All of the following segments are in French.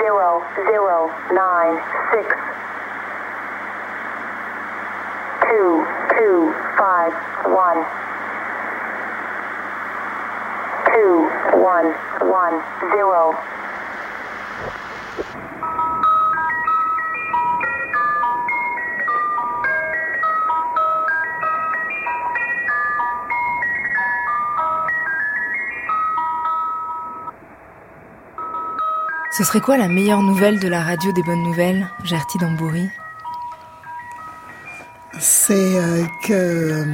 zero zero nine six two two five one two one one zero. Ce serait quoi la meilleure nouvelle de la radio des bonnes nouvelles, Gertie Dambouri C'est euh, que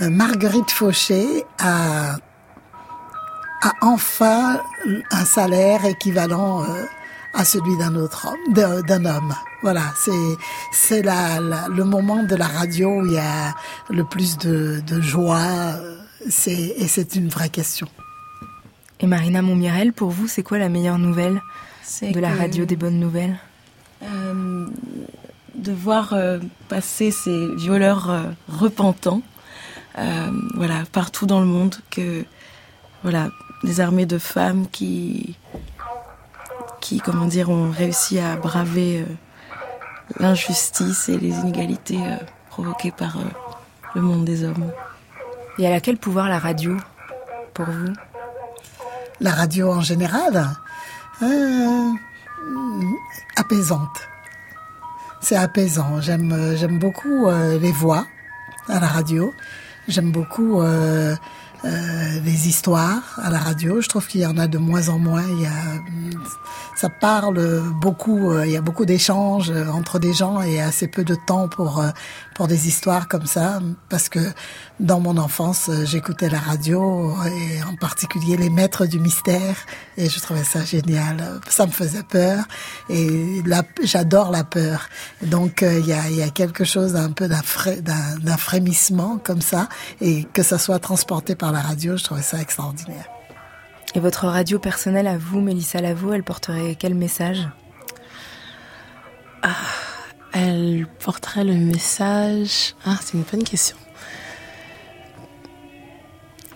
euh, Marguerite Fauché a, a enfin un salaire équivalent euh, à celui d'un autre homme, d'un homme. Voilà, c'est c'est la, le moment de la radio où il y a le plus de, de joie. C'est et c'est une vraie question. Et Marina Montmirel, pour vous, c'est quoi la meilleure nouvelle de la radio des bonnes nouvelles Euh, de voir euh, passer ces violeurs euh, repentants, voilà, partout dans le monde, que voilà, des armées de femmes qui, qui, comment dire, ont réussi à braver l'injustice et les inégalités provoquées par le monde des hommes. Et elle a quel pouvoir la radio pour vous? La radio en général, euh, apaisante. C'est apaisant. J'aime euh, j'aime beaucoup euh, les voix à la radio. J'aime beaucoup les histoires à la radio. Je trouve qu'il y en a de moins en moins. Il y a, ça parle beaucoup. Il y a beaucoup d'échanges entre des gens et assez peu de temps pour pour des histoires comme ça. Parce que dans mon enfance, euh, j'écoutais la radio et en particulier les Maîtres du mystère et je trouvais ça génial. Ça me faisait peur et j'adore la peur. Donc euh, il y, a, il y a quelque chose d'un peu d'un fré- d'un- d'un frémissement comme ça et que ça soit transporté par la radio, je trouvais ça extraordinaire. Et votre radio personnelle à vous, Mélissa Lavo, elle porterait quel message? Elle porterait le message. Ah, c'est une bonne question.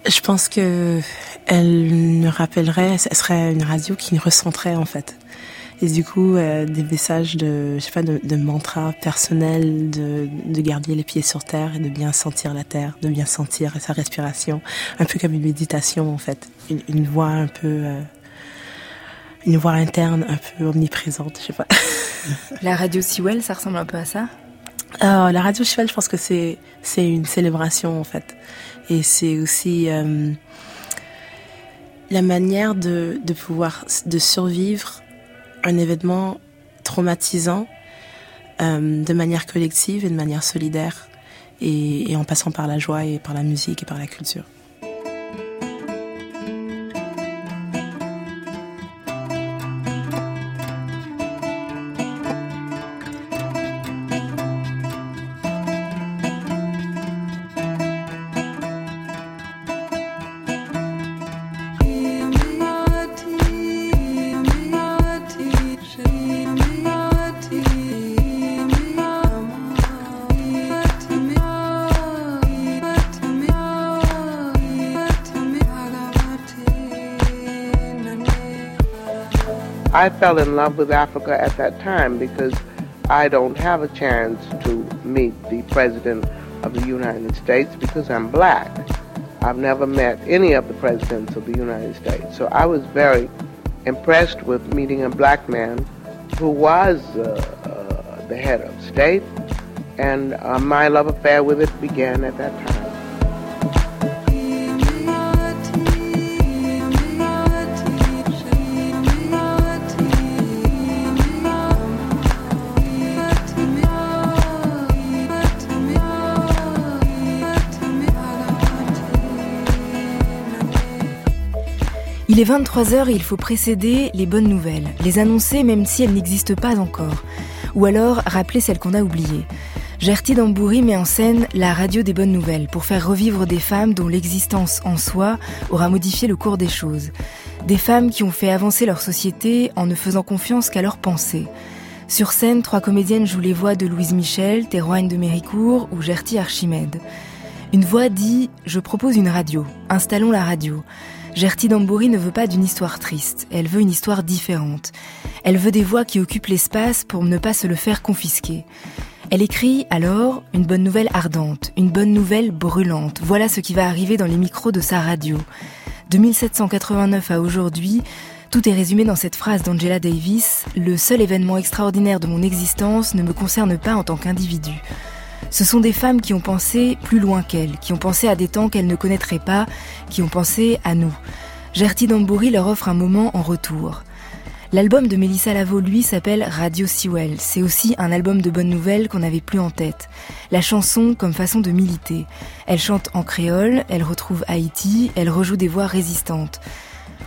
Je pense que elle nous rappellerait, ce serait une radio qui nous recentrait en fait. Et du coup, euh, des messages de, je sais pas, de, de mantra personnel, de, de garder les pieds sur terre et de bien sentir la terre, de bien sentir sa respiration, un peu comme une méditation en fait, une, une voix un peu, euh, une voix interne un peu omniprésente, je sais pas. La radio Sewell, ça ressemble un peu à ça? Euh, la radio cheval, je pense que c'est c'est une célébration en fait, et c'est aussi euh, la manière de de pouvoir de survivre un événement traumatisant euh, de manière collective et de manière solidaire, et, et en passant par la joie et par la musique et par la culture. I fell in love with Africa at that time because I don't have a chance to meet the President of the United States because I'm black. I've never met any of the presidents of the United States. So I was very impressed with meeting a black man who was uh, uh, the head of state, and uh, my love affair with it began at that time. Il est 23h et il faut précéder les bonnes nouvelles, les annoncer même si elles n'existent pas encore, ou alors rappeler celles qu'on a oubliées. Gertie Dambouri met en scène la radio des bonnes nouvelles pour faire revivre des femmes dont l'existence en soi aura modifié le cours des choses. Des femmes qui ont fait avancer leur société en ne faisant confiance qu'à leurs pensées. Sur scène, trois comédiennes jouent les voix de Louise Michel, Théroigne de Méricourt ou Gertie Archimède. Une voix dit ⁇ Je propose une radio, installons la radio ⁇ Gertie Dambouri ne veut pas d'une histoire triste, elle veut une histoire différente. Elle veut des voix qui occupent l'espace pour ne pas se le faire confisquer. Elle écrit alors une bonne nouvelle ardente, une bonne nouvelle brûlante. Voilà ce qui va arriver dans les micros de sa radio. De 1789 à aujourd'hui, tout est résumé dans cette phrase d'Angela Davis, Le seul événement extraordinaire de mon existence ne me concerne pas en tant qu'individu. Ce sont des femmes qui ont pensé plus loin qu'elles, qui ont pensé à des temps qu'elles ne connaîtraient pas, qui ont pensé à nous. Gertie Dambouri leur offre un moment en retour. L'album de Mélissa Lavo, lui, s'appelle Radio Sewell. C'est aussi un album de bonnes nouvelles qu'on n'avait plus en tête. La chanson comme façon de militer. Elle chante en créole, elle retrouve Haïti, elle rejoue des voix résistantes.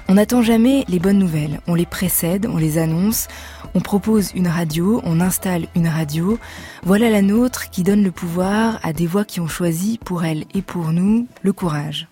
On n'attend jamais les bonnes nouvelles, on les précède, on les annonce, on propose une radio, on installe une radio. Voilà la nôtre qui donne le pouvoir à des voix qui ont choisi pour elles et pour nous le courage.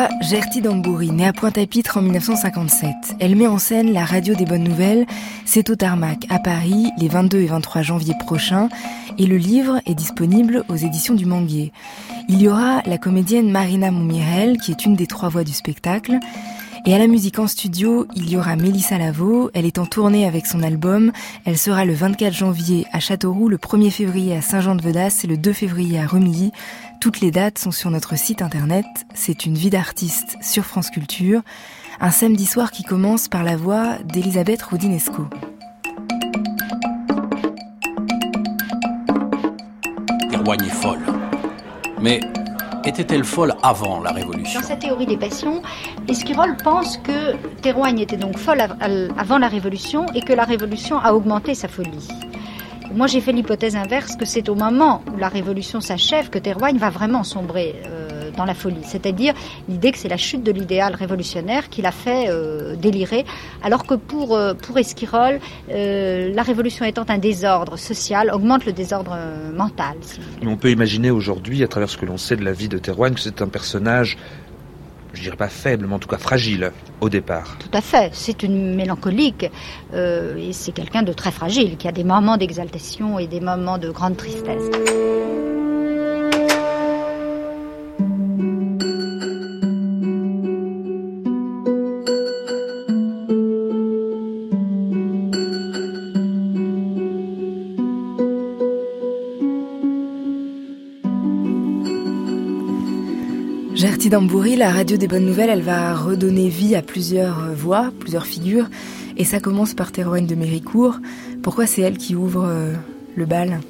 Il y aura Gertie Dambouri, née à Pointe-à-Pitre en 1957. Elle met en scène la radio des bonnes nouvelles. C'est au Tarmac, à Paris, les 22 et 23 janvier prochains. Et le livre est disponible aux éditions du Manguier. Il y aura la comédienne Marina Momirel, qui est une des trois voix du spectacle. Et à la musique en studio, il y aura Mélissa Lavo. Elle est en tournée avec son album. Elle sera le 24 janvier à Châteauroux, le 1er février à Saint-Jean-de-Vedas et le 2 février à Remilly. Toutes les dates sont sur notre site internet. C'est une vie d'artiste sur France Culture. Un samedi soir qui commence par la voix d'Elisabeth Roudinesco. Terroigne est folle. Mais était-elle folle avant la Révolution? Dans sa théorie des passions, Esquirol pense que Théroigne était donc folle avant la Révolution et que la Révolution a augmenté sa folie. Moi, j'ai fait l'hypothèse inverse que c'est au moment où la Révolution s'achève que Théroigne va vraiment sombrer euh, dans la folie. C'est-à-dire l'idée que c'est la chute de l'idéal révolutionnaire qui l'a fait euh, délirer, alors que pour, euh, pour Esquirol, la Révolution étant un désordre social, augmente le désordre mental. On peut imaginer aujourd'hui, à travers ce que l'on sait de la vie de Théroigne, que c'est un personnage je dirais pas faible, mais en tout cas fragile au départ. Tout à fait. C'est une mélancolique euh, et c'est quelqu'un de très fragile qui a des moments d'exaltation et des moments de grande tristesse. Dambouri, la radio des bonnes nouvelles, elle va redonner vie à plusieurs euh, voix, plusieurs figures. Et ça commence par Théroigne de Méricourt. Pourquoi c'est elle qui ouvre euh, le bal?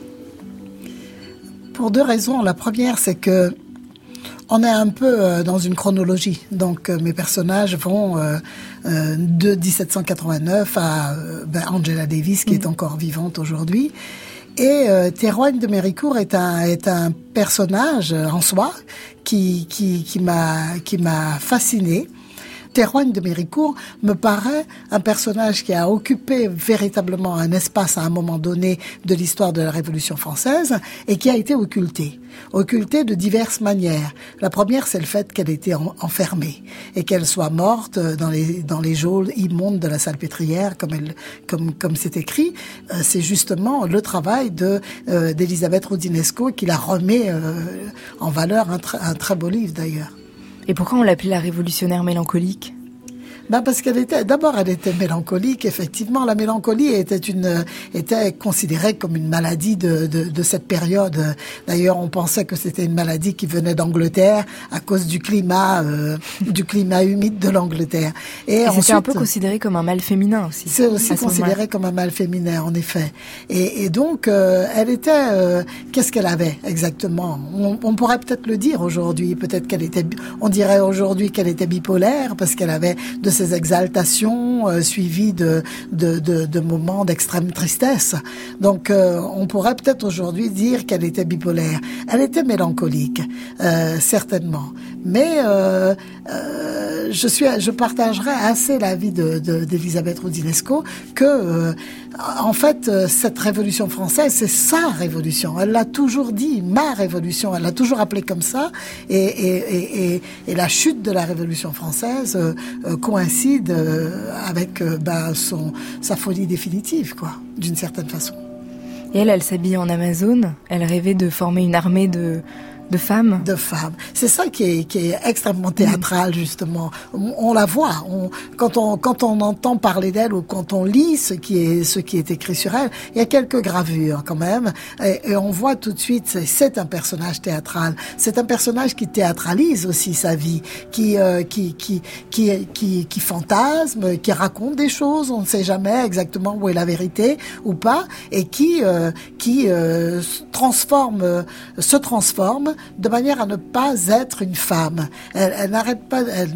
Pour deux raisons. La première, c'est que on est un peu euh, dans une chronologie. Donc mes personnages vont de 1789 à ben, Angela Davis, qui est mm. encore vivante aujourd'hui. Et euh, de Méricourt est un, est un personnage en soi qui, qui, qui m'a qui m'a fasciné Théroigne de Méricourt me paraît un personnage qui a occupé véritablement un espace à un moment donné de l'histoire de la Révolution française et qui a été occulté. Occulté de diverses manières. La première, c'est le fait qu'elle était enfermée et qu'elle soit morte dans les, dans les geôles immondes de la salpêtrière, comme comme, comme c'est écrit. Euh, c'est justement le travail de, euh, d'Elisabeth Rodinesco qui la remet euh, en valeur, un, un très beau livre d'ailleurs. Et pourquoi on l'appelait la révolutionnaire mélancolique? Ben parce qu'elle était, d'abord, elle était mélancolique. Effectivement, la mélancolie était une, était considérée comme une maladie de, de, de cette période. D'ailleurs, on pensait que c'était une maladie qui venait d'Angleterre à cause du climat, euh, du climat humide de l'Angleterre. Et, c'est un peu considéré comme un mal féminin aussi. C'est aussi considéré comme un mal féminin, en effet. Et, et donc, euh, elle était, euh, qu'est-ce qu'elle avait exactement? On, on, pourrait peut-être le dire aujourd'hui. Peut-être qu'elle était, on dirait aujourd'hui qu'elle était bipolaire parce qu'elle avait de exaltations euh, suivies de, de moments d'extrême tristesse. Donc euh, on pourrait peut-être aujourd'hui dire qu'elle était bipolaire. Elle était mélancolique, euh, certainement. Mais je suis, je assez l'avis de d'Elisabeth de, Rodinesco que, euh, en fait, euh, cette révolution française, c'est sa révolution. Elle l'a toujours dit, ma révolution. Elle l'a toujours appelée comme ça. Et, et, et, la chute de la révolution française euh, coïncide avec bah, son, sa folie définitive, quoi, d'une certaine façon. Et elle, elle s'habille en Amazon. Elle rêvait de former une armée de de femmes De femmes. C'est ça qui est, qui est extrêmement théâtral, justement. On, la voit. On, quand, on, quand on entend parler d'elle ou quand on lit ce qui, est, ce qui est écrit sur elle, il y a quelques gravures quand même. Et, on voit tout de suite, c'est un personnage théâtral. C'est un personnage qui théâtralise aussi sa vie, qui, euh, qui, qui, qui, qui, qui fantasme, qui raconte des choses. On ne sait jamais exactement où est la vérité ou pas. Et qui, euh, qui euh, transforme, se transforme de manière à ne pas être une femme. Elle, n'arrête pas, elle,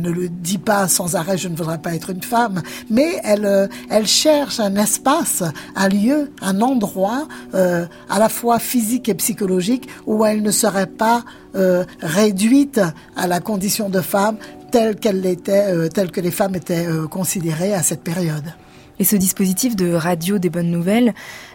ne le dit pas sans arrêt, je ne voudrais pas être une femme, mais elle, euh, cherche un espace, un lieu, un endroit, euh, à la fois physique et psychologique, où elle ne serait pas euh, réduite à la condition de femme telle qu'elle l'était, telle que les femmes étaient considérées à cette période. Et ce dispositif de radio des bonnes nouvelles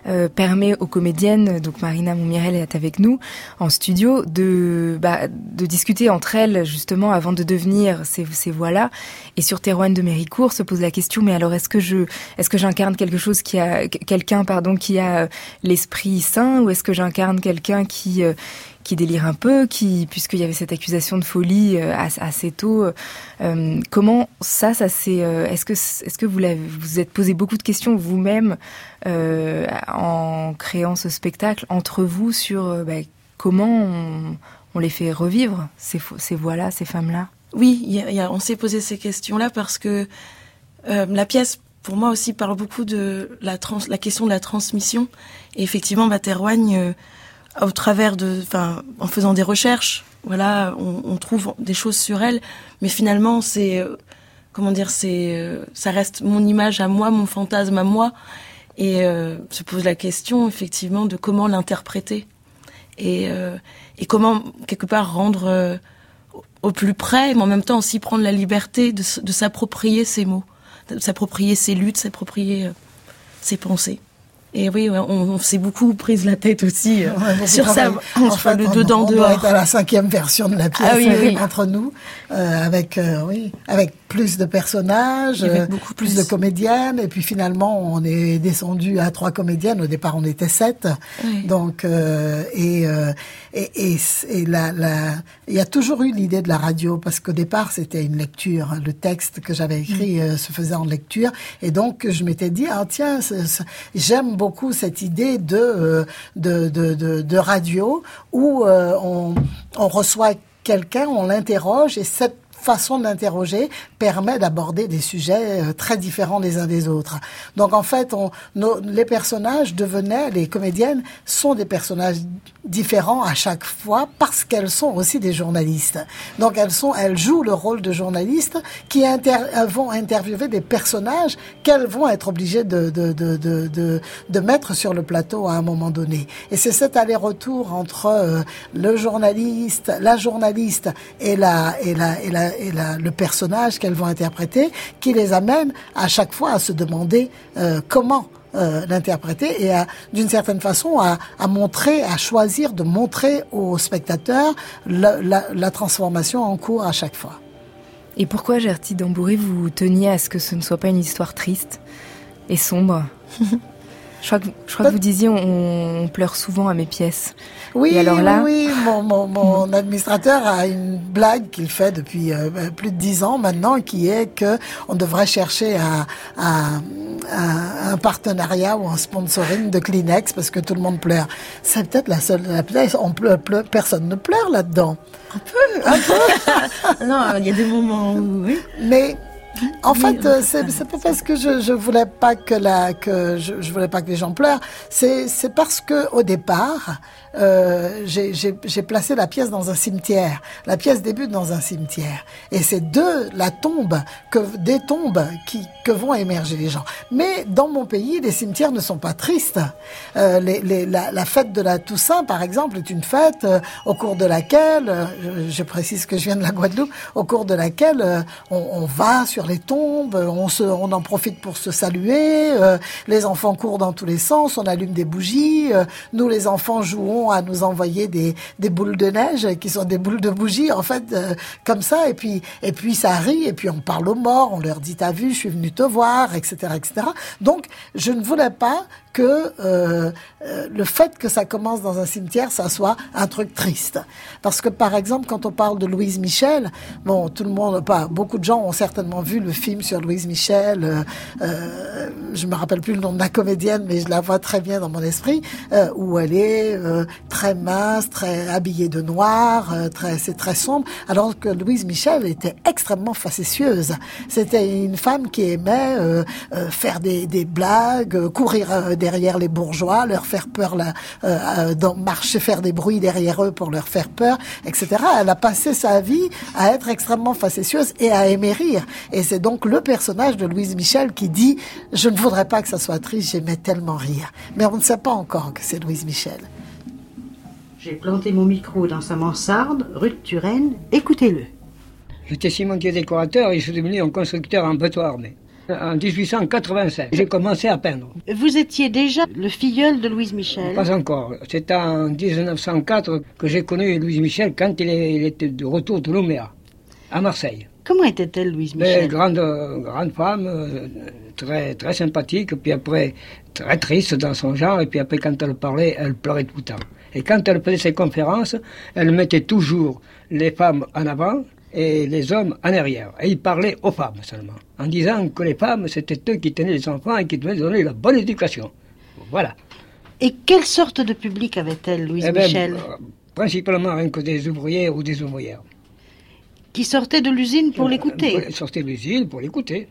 euh, permet aux comédiennes, donc Marina Montmirel est avec nous en studio, de, bah, de discuter entre elles justement avant de devenir ces, ces voix-là. Et sur Terouane de Méricourt se pose la question, mais alors est-ce que je, est-ce que j'incarne quelque chose qui a, quelqu'un, pardon, qui a l'esprit sain ou est-ce que j'incarne quelqu'un qui, euh, qui délire un peu, qui puisqu'il y avait cette accusation de folie euh, assez tôt. Euh, comment ça, ça c'est euh, Est-ce que est-ce que vous vous êtes posé beaucoup de questions vous-même en créant ce spectacle entre vous sur bah, comment on, les fait revivre ces ces voix-là, ces femmes-là? Oui, on s'est posé ces questions-là parce que la pièce pour moi aussi parle beaucoup de la, question de la transmission. Et effectivement, Bateroigne, au travers de, enfin, en faisant des recherches, voilà, on, on, trouve des choses sur elle, mais finalement, c'est, euh, comment dire, c'est, euh, ça reste mon image à moi, mon fantasme à moi, et euh, se pose la question effectivement de comment l'interpréter. Et, et comment quelque part rendre au plus près, mais en même temps aussi prendre la liberté de, de s'approprier ses mots, de s'approprier ses luttes, s'approprier ses pensées. Et oui, on, on s'est beaucoup prise la tête aussi euh, sur ça. Enfin, le dedans on dehors. On à la cinquième version de la pièce ah, oui, oui. entre nous, euh, avec euh, oui, avec plus de personnages, beaucoup plus. de comédiennes, et puis finalement on est descendu à trois comédiennes. Au départ, on était sept. Donc et et, et, et la, la, il y a toujours eu l'idée de la radio parce qu'au départ c'était une lecture. Le texte que j'avais écrit mm. se faisait en lecture, et donc je m'étais dit ah tiens, j'aime beaucoup cette idée de, euh, radio où euh, on reçoit quelqu'un, on l'interroge et cette façon d'interroger permet d'aborder des sujets euh, très différents les uns des autres. Donc en fait, les personnages devenaient, les comédiennes sont des personnages différents à chaque fois parce qu'elles sont aussi des journalistes. Donc elles sont, elles jouent le rôle de journalistes qui inter, vont interviewer des personnages qu'elles vont être obligées de, mettre sur le plateau à un moment donné. Et c'est cet aller-retour entre euh, le journaliste, la journaliste et le personnage qu'elles vont interpréter qui les amène à chaque fois à se demander euh, comment euh, l'interpréter et d'une certaine façon à, montrer, à choisir de montrer aux spectateurs la, transformation en cours à chaque fois. Et pourquoi, Gertie Dambouré, vous teniez à ce que ce ne soit pas une histoire triste et sombre? Je crois que, je crois que vous disiez on, pleure souvent à mes pièces. Oui, alors là... oui, mon, mon, mon administrateur a une blague qu'il fait depuis euh, plus de dix ans maintenant, qui est que on devrait chercher à, un partenariat ou un sponsoring de Kleenex parce que tout le monde pleure. C'est peut-être la seule. On pleure, pleure, personne ne pleure là-dedans. Un peu, un peu. non, il y a des moments où oui. Mais En fait, euh, c'est pas parce que je, je voulais pas que la que je, je voulais pas que les gens pleurent. C'est c'est parce que au départ, euh, j'ai placé la pièce dans un cimetière. La pièce débute dans un cimetière, et c'est de la tombe que des tombes qui que vont émerger les gens. Mais dans mon pays, les cimetières ne sont pas tristes. Euh, la, fête de la Toussaint, par exemple, est une fête euh, au cours de laquelle, je, précise que je viens de la Guadeloupe, au cours de laquelle on, va sur les tombes, on, en profite pour se saluer, les enfants courent dans tous les sens, on allume des bougies, nous les enfants jouons à nous envoyer des, boules de neige qui sont des boules de bougies, en fait, euh, comme ça, et puis, et puis ça rit, et puis on parle aux morts, on leur dit t'as vu, je suis venu te voir, etc., etc. Donc, je ne voulais pas que euh, euh, le fait que ça commence dans un cimetière, ça soit un truc triste. Parce que par exemple, quand on parle de Louise Michel, bon, tout le monde, pas beaucoup de gens ont certainement vu le film sur Louise Michel. Euh, je me rappelle plus le nom de la comédienne, mais je la vois très bien dans mon esprit, où elle est très mince, très habillée de noir, euh, très, c'est très sombre. Alors que Louise Michel était extrêmement facétieuse. C'était une femme qui aimait euh, euh, faire des, blagues, courir derrière les bourgeois, leur faire peur, marcher, faire des bruits derrière eux pour leur faire peur, etc. Elle a passé sa vie à être extrêmement facétieuse et à aimer rire. Et c'est donc le personnage de Louise Michel qui dit « Je ne voudrais pas que ça soit triste, j'aimais tellement rire ». Mais on ne sait pas encore que c'est Louise Michel. J'ai planté mon micro dans sa mansarde, rue de Turenne. Écoutez-le. J'étais cimentier décorateur et je suis devenu un constructeur en béton armé. En 1885, j'ai commencé à peindre. Vous étiez déjà le filleul de Louise Michel. Pas encore. C'est en 1904 que j'ai connu Louise Michel quand il était de retour de Nouméa, à Marseille. Comment était-elle, Louise Mais Michel? grande, grande femme, euh, très, très sympathique, puis après très triste dans son genre, et puis après quand elle parlait, elle pleurait tout le temps. Et quand elle faisait ses conférences, elle mettait toujours les femmes en avant et les hommes en arrière. Et il parlait aux femmes seulement, en disant que les femmes, c'était eux qui tenaient les enfants et qui devaient donner la bonne éducation. Voilà. Et quelle sorte de public avait-elle, Louise Eh ben, Michel euh, principalement rien que des ouvriers ou des ouvrières. Qui sortait de l'usine pour l'écouter Elle sortait de l'usine pour l'écouter.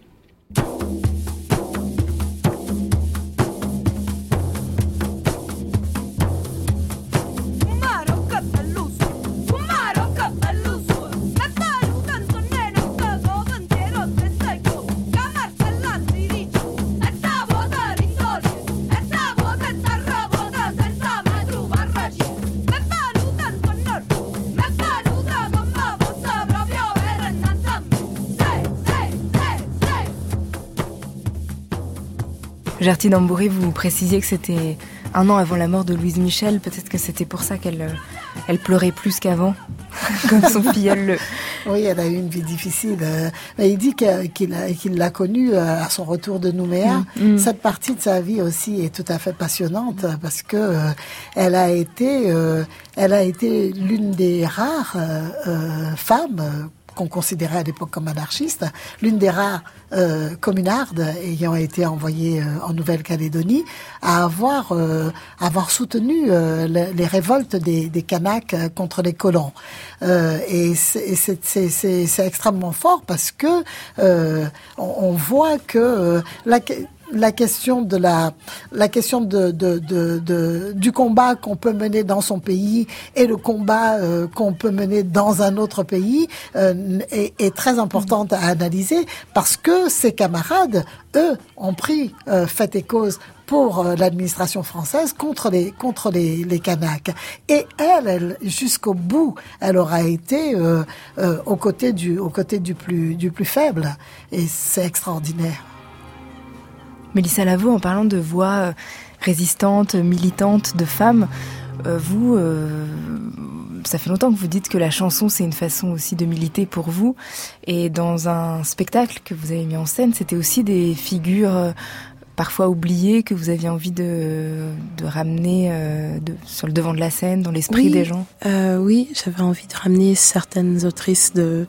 Gertine Ambouré, vous précisiez que c'était un an avant la mort de Louise Michel. Peut-être que c'était pour ça qu'elle euh, elle pleurait plus qu'avant, comme son filleul le, Oui, elle a eu une vie difficile. euh, il dit qu'il l'a connue euh, à son retour de Nouméa. Mm, mm. Cette partie de sa vie aussi est tout à fait passionnante parce que elle a été, elle a été l'une des rares femmes qu'on considérait à l'époque comme anarchistes, l'une des rares euh, communardes ayant été envoyée euh, en Nouvelle-Calédonie à avoir euh, soutenu euh, le- les révoltes des, Kanaks contre les colons. Et c'est- extrêmement fort parce que on, voit que la question de la la question de, de, de, de- du combat qu'on peut mener dans son pays et le combat euh, qu'on peut mener dans un autre pays euh, est, est très importante à analyser parce que ses camarades eux ont pris euh, fait et cause pour euh, l'administration française contre les contre les, les Kanaks. Et elle, elle jusqu'au bout elle aura été euh, euh, aux côtés du aux côtés du plus du plus faible. Et c'est extraordinaire Mélissa Lavaux, en parlant de voix euh, résistantes, militantes, de femmes, euh, vous, euh, ça fait longtemps que vous dites que la chanson, c'est une façon aussi de militer pour vous. Et dans un spectacle que vous avez mis en scène, c'était aussi des figures parfois oubliées que vous aviez envie de, de ramener euh, de, sur le devant de la scène, dans l'esprit Oui. des gens? Euh, oui, j'avais envie de ramener certaines autrices de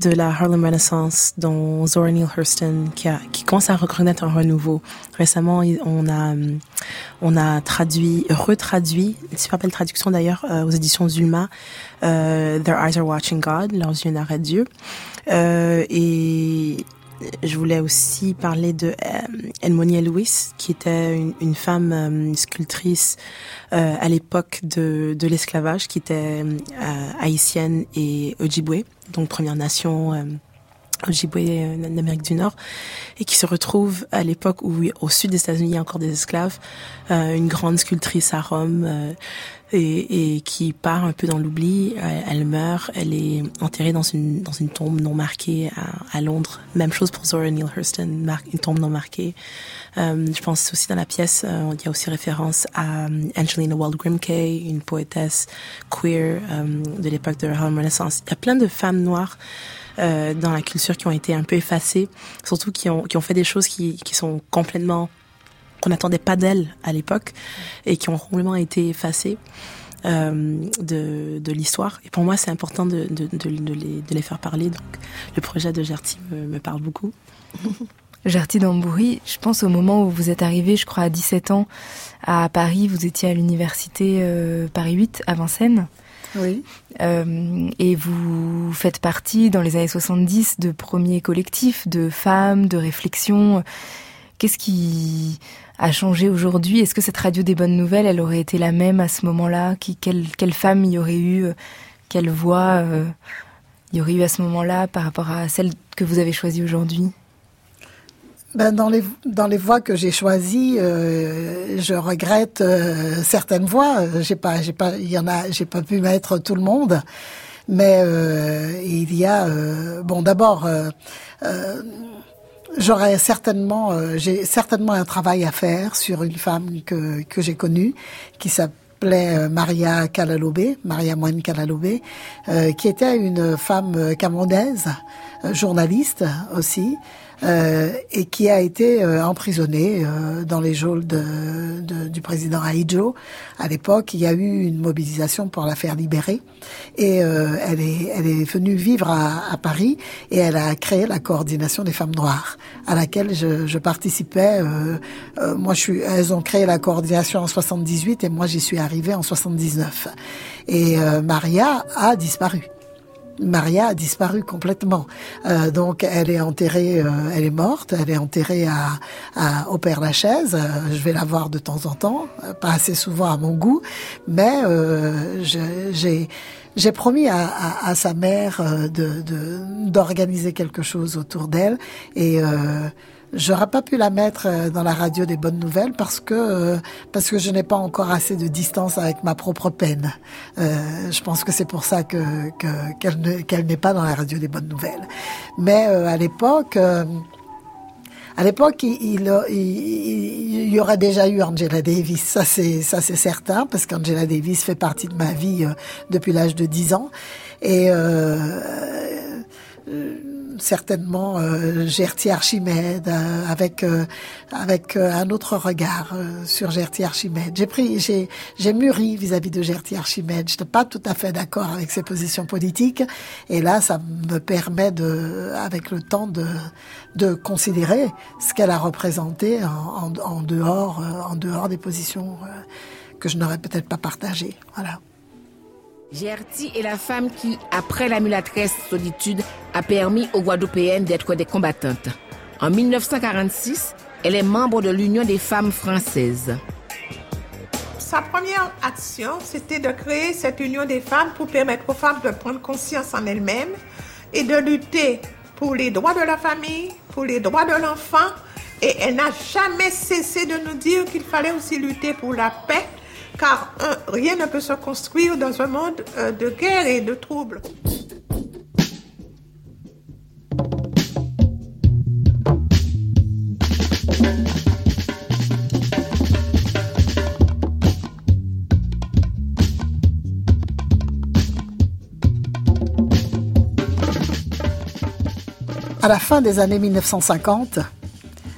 de la Harlem Renaissance, dont Zora Neale Hurston, qui, a, qui commence à reconnaître un renouveau. Récemment, on a, hum, on a traduit, retraduit, une super belle traduction d'ailleurs, euh, aux éditions Zulma, euh, Their Eyes Are Watching God, leurs yeux n'arrêtent Dieu. Euh, et je voulais aussi parler de euh, Lewis, qui était une, femme euh, sculptrice euh, à l'époque de, de l'esclavage, qui était haïtienne et Ojibwe, donc Première Nation Ojibwe d'Amérique du Nord, et qui se retrouve à l'époque où au sud des États-Unis il y a encore des esclaves, une grande sculptrice à Rome et, et, qui part un peu dans l'oubli. Elle, meurt, elle est enterrée dans une dans une tombe non marquée à, Londres. Même chose pour Zora Neale Hurston, une tombe non marquée. Euh, je pense aussi dans la pièce, euh, il y a aussi référence à euh, Angelina Wald Grimke, une poétesse queer euh, de l'époque de la Renaissance. Il y a plein de femmes noires. Euh, dans la culture qui ont été un peu effacées, surtout qui ont, qui ont fait des choses qui, qui sont complètement qu'on n'attendait pas d'elles à l'époque et qui ont complètement été effacées. Euh, de, de l'histoire. Et pour moi, c'est important de, de, de, les, de, les, faire parler. Donc, le projet de Gertie me, me parle beaucoup. Gertie Dambouri, je pense au moment où vous êtes arrivé, je crois à 17 ans, à Paris, vous étiez à l'université euh, Paris 8 à Vincennes. Oui. Euh, et vous faites partie, dans les années 70, de premiers collectifs de femmes, de réflexion. Qu'est-ce qui a changé aujourd'hui? Est-ce que cette radio des bonnes nouvelles, elle aurait été la même à ce moment-là? Quelle, femme y aurait eu Quelle voix euh, y aurait eu à ce moment-là par rapport à celle que vous avez choisie aujourd'hui? Ben dans les dans les voix que j'ai choisies, euh, je regrette euh, certaines voix. J'ai pas j'ai pas il y en a j'ai pas pu mettre tout le monde, mais euh, il y a euh, bon d'abord euh, euh, J'aurais certainement, j'ai certainement un travail à faire sur une femme que, que j'ai connue, qui s'appelait euh, Maria Kalalobé, Maria Moine Kalalobé, euh, qui était une femme camerounaise, journaliste aussi, euh, et qui a été euh, emprisonnée euh, dans les geôles de, de, du président Aïdjo. À l'époque, il y a eu une mobilisation pour la faire libérer, et elle est elle est venue vivre à, à, Paris et elle a créé la coordination des femmes noires, à laquelle je, je participais. moi, je suis, elles ont créé la coordination en 78 et moi j'y suis arrivée en 79. Et Maria a disparu. Maria a disparu complètement. Euh, donc elle est enterrée, euh, elle est morte, elle est enterrée à, à au Père Lachaise. Euh, je vais la voir de temps en temps, euh, pas assez souvent à mon goût, mais euh, j'ai j'ai promis à, à, à, sa mère de d'organiser quelque chose autour d'elle et J'aurais pas pu la mettre euh, dans la radio des bonnes nouvelles parce que euh, parce que je n'ai pas encore assez de distance avec ma propre peine. Euh, je pense que c'est pour ça que qu'elle ne, qu'elle n'est pas dans la radio des bonnes nouvelles. Mais à l'époque. À l'époque, il, y aurait déjà eu Angela Davis, ça c'est ça c'est certain, parce qu'Angela Davis fait partie de ma vie depuis l'âge de 10 ans. Et certainement euh, Gertie Archimède euh, avec euh, avec un autre regard sur Gertie Archimède. J'ai pris j'ai j'ai mûri vis-à-vis de Gertie Archimède. J'étais pas tout à fait d'accord avec ses positions politiques et là ça me permet de avec le temps de de considérer ce qu'elle a représenté en, en, en dehors en dehors des positions que je n'aurais peut-être pas partagées. Voilà. Gertie est la femme qui, après la mulâtresse solitude, a permis aux Guadeloupéennes d'être des combattantes. En 1946, elle est membre de l'Union des femmes françaises. Sa première action, c'était de créer cette Union des femmes pour permettre aux femmes de prendre conscience en elles-mêmes et de lutter pour les droits de la famille, pour les droits de l'enfant. Et elle n'a jamais cessé de nous dire qu'il fallait aussi lutter pour la paix car rien ne peut se construire dans un monde euh, de guerre et de troubles. À la fin des années 1950,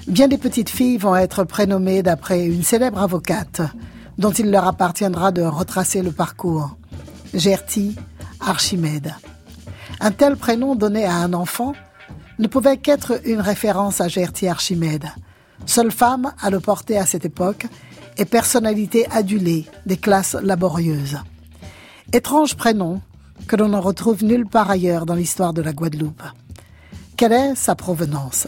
bien des petites filles vont être prénommées d'après une célèbre avocate, dont il leur appartiendra de retracer le parcours. Gertie Archimède. Un tel prénom donné à un enfant ne pouvait qu'être une référence à Gertie Archimède, seule femme à le porter à cette époque et personnalité adulée des classes laborieuses. Étrange prénom que l'on ne retrouve nulle part ailleurs dans l'histoire de la Guadeloupe. Quelle est sa provenance?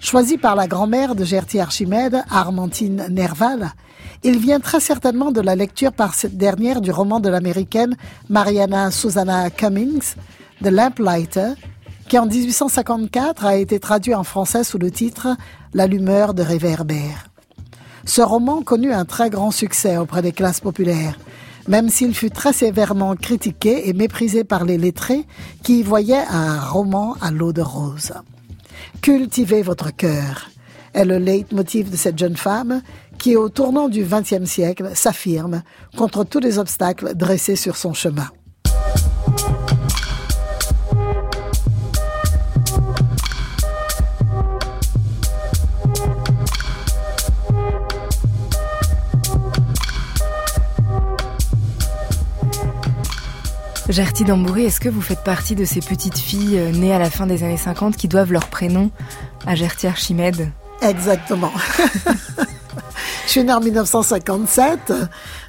Choisi par la grand-mère de Gertie Archimède, Armantine Nerval, il vient très certainement de la lecture par cette dernière du roman de l'américaine Mariana Susanna Cummings, The Lamplighter, qui en 1854 a été traduit en français sous le titre L'allumeur de réverbère. Ce roman connut un très grand succès auprès des classes populaires, même s'il fut très sévèrement critiqué et méprisé par les lettrés qui y voyaient un roman à l'eau de rose. Cultivez votre cœur est le leitmotiv de cette jeune femme qui, au tournant du XXe siècle, s'affirme contre tous les obstacles dressés sur son chemin. Gertie Dambouré, est-ce que vous faites partie de ces petites filles euh, nées à la fin des années 50 qui doivent leur prénom à Gertie Archimède? Exactement. Je suis née en 1957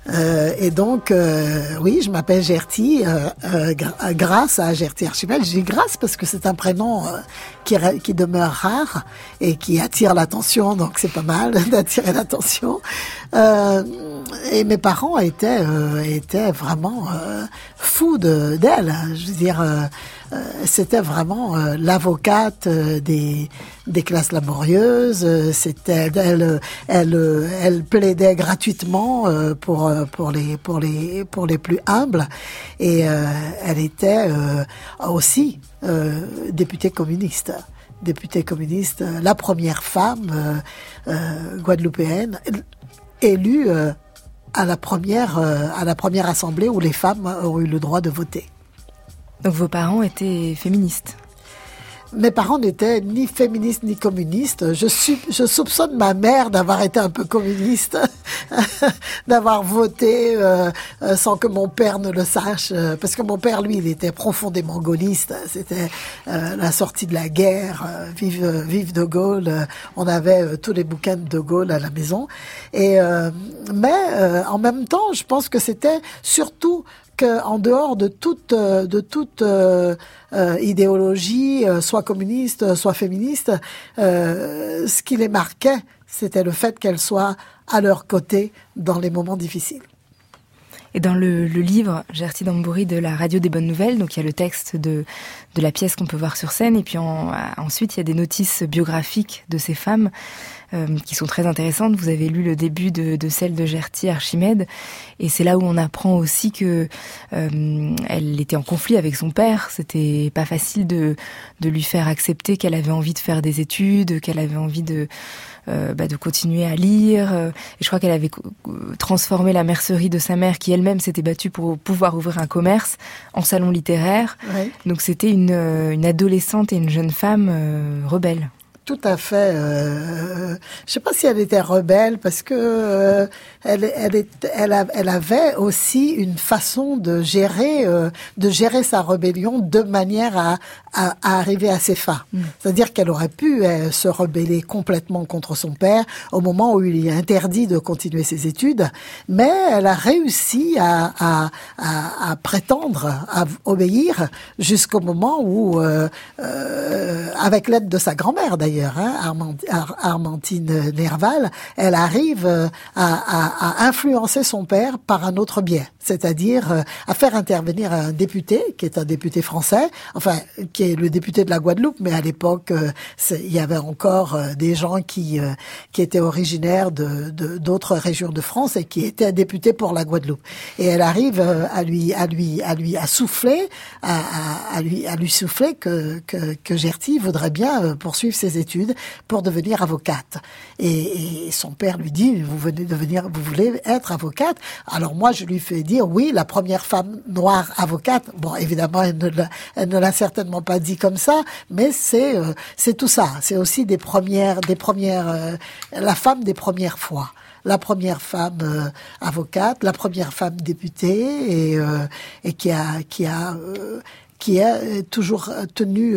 euh, et donc euh, oui, je m'appelle Gertie euh, euh grâce à Gertie Archimède. Je dis grâce parce que c'est un prénom qui, qui demeure rare et qui attire l'attention, donc c'est pas mal d'attirer l'attention. et mes parents étaient étaient vraiment fous d'elle. je veux dire c'était vraiment euh, l'avocate euh, des, des classes laborieuses. C'était elle, elle, elle plaidait gratuitement pour pour les pour les pour les plus humbles et elle était aussi députée communiste députée communiste, la première femme guadeloupéenne élue à la première à la première assemblée où les femmes ont eu le droit de voter. Donc vos parents étaient féministes mes parents n'étaient ni féministes ni communistes. Je, soupçonne ma mère d'avoir été un peu communiste, d'avoir voté euh, euh, sans que mon père ne le sache, euh, parce que mon père, lui, il était profondément gaulliste. C'était la sortie de la guerre, vive, vive de Gaulle. on avait tous les bouquins de De Gaulle à la maison. Et mais en même temps, je pense que c'était surtout en dehors de toute, euh, euh, euh, idéologie, soit communiste, soit féministe, ce qui les marquait, c'était le fait qu'elles soient à leur côté dans les moments difficiles. Et dans le, livre Gertie Dambouri de la Radio des Bonnes Nouvelles, donc il y a le texte de la pièce qu'on peut voir sur scène, et puis ensuite il y a des notices biographiques de ces femmes. Euh, qui sont très intéressantes. Vous avez lu le début de, de celle de Gertie Archimède, et c'est là où on apprend aussi que euh, elle était en conflit avec son père. C'était pas facile de, de lui faire accepter qu'elle avait envie de faire des études, qu'elle avait envie de euh, bah, de continuer à lire. Et je crois qu'elle avait transformé la mercerie de sa mère, qui elle-même s'était battue pour pouvoir ouvrir un commerce, en salon littéraire. Donc c'était une, une adolescente et une jeune femme rebelle tout à fait. Euh, je sais pas si elle était rebelle parce que euh, elle, elle, est, elle, elle, avait aussi une façon de gérer, euh, de gérer sa rébellion de manière à, à, arriver à ses fins. Mm. C'est-à-dire qu'elle aurait pu euh, se rebeller complètement contre son père au moment où il est interdit de continuer ses études, mais elle a réussi à, à, prétendre à obéir jusqu'au moment où, avec l'aide de sa grand-mère d'ailleurs Hein, Armantine Nerval, elle arrive euh, à, influencer son père par un autre biais, c'est-à-dire euh, à faire intervenir un député, qui est un député français, enfin, qui est le député de la Guadeloupe, mais à l'époque, euh, il y avait encore des gens qui, qui étaient originaires de d'autres régions de France et qui étaient députés pour la Guadeloupe. Et elle arrive à lui, à lui, à lui, à souffler, à, lui, à lui souffler que, que, que voudrait bien poursuivre ses études pour devenir avocate. Et, son père lui dit, vous venez devenir, vous voulez être avocate? Alors moi, je lui fais dire, oui, la première femme noire avocate. Bon, évidemment, elle ne l'a certainement pas dit comme ça, mais c'est euh, c'est tout ça. C'est aussi des premières, des premières, euh, la femme des premières fois la première femme euh, avocate, la première femme députée et, et qui a qui a qui a toujours tenu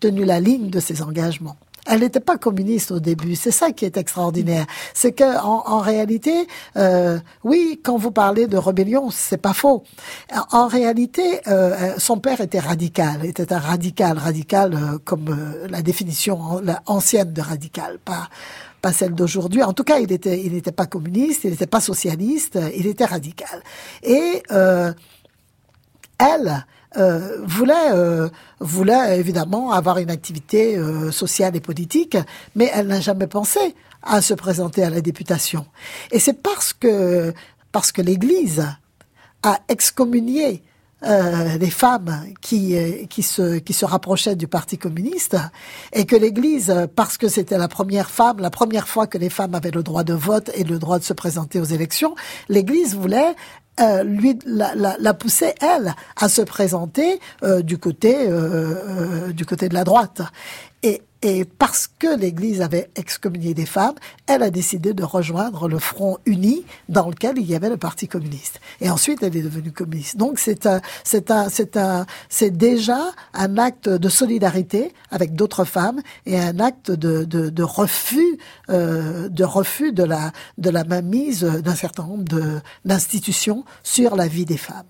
tenu la ligne de ses engagements. Elle n'était pas communiste au début. C'est ça qui est extraordinaire. C'est que en, en réalité, euh, oui, quand vous parlez de rébellion, c'est pas faux. En réalité, euh, son père était radical, était un radical, radical euh, comme euh, la définition ancienne de radical, pas pas celle d'aujourd'hui. En tout cas, il était, il n'était pas communiste, il n'était pas socialiste, il était radical. Et euh, elle, euh, voulait, euh, voulait évidemment avoir une activité euh, sociale et politique, mais elle n'a jamais pensé à se présenter à la députation. Et c'est parce que parce que l'Église a excommunié les femmes qui qui se qui se rapprochaient du Parti communiste et que l'Église, parce que c'était la première femme, la première fois que les femmes avaient le droit de vote et le droit de se présenter aux élections, l'Église voulait euh, lui la, la, la, elle à se présenter euh, du côté euh, du côté de la droite et et parce que l'Église avait excommunié des femmes, elle a décidé de rejoindre le Front uni dans lequel il y avait le Parti communiste. Et ensuite, elle est devenue communiste. Donc, c'est un, c'est un, c'est un, c'est déjà un acte de solidarité avec d'autres femmes et un acte de, de, de refus, euh, de refus de la, de la mainmise d'un certain nombre de, d'institutions sur la vie des femmes.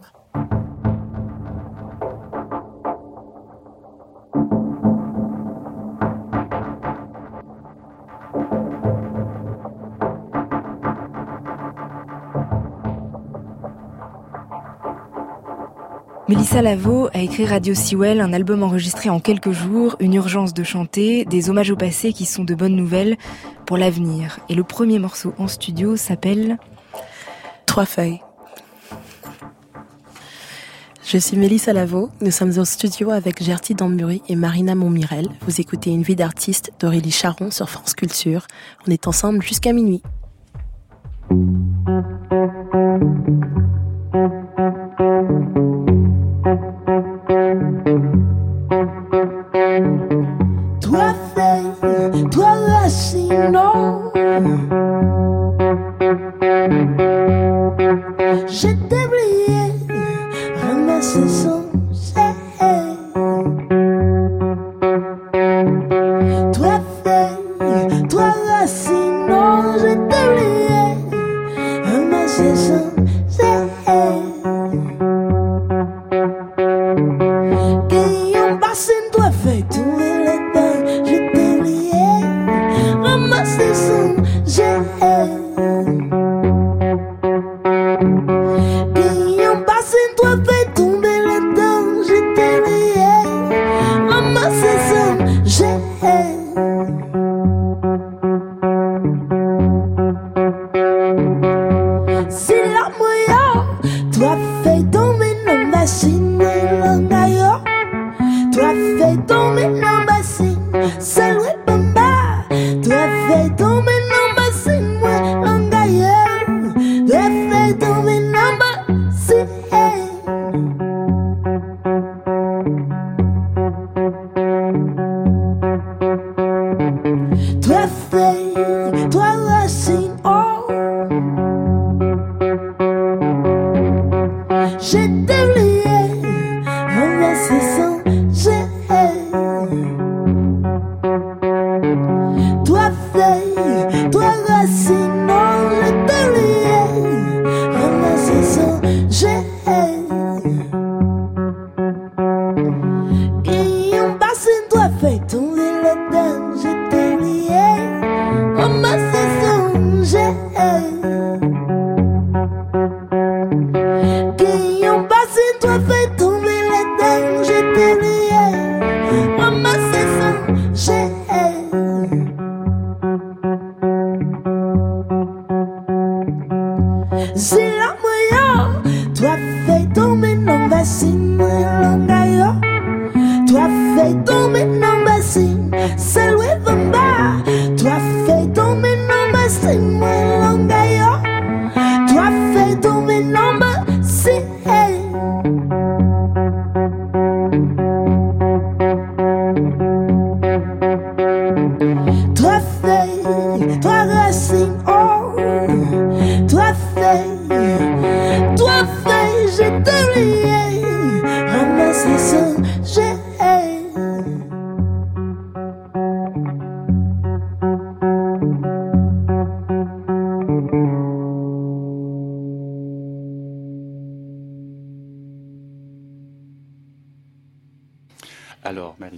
Mélissa Lavo a écrit Radio Sewell, un album enregistré en quelques jours, une urgence de chanter, des hommages au passé qui sont de bonnes nouvelles pour l'avenir. Et le premier morceau en studio s'appelle Trois feuilles. Je suis Mélissa Lavo, nous sommes au studio avec Gertie Dambury et Marina Montmirel. Vous écoutez Une vie d'artiste d'Aurélie Charon sur France Culture. On est ensemble jusqu'à minuit. Non. Je t'ai oublié, ramasser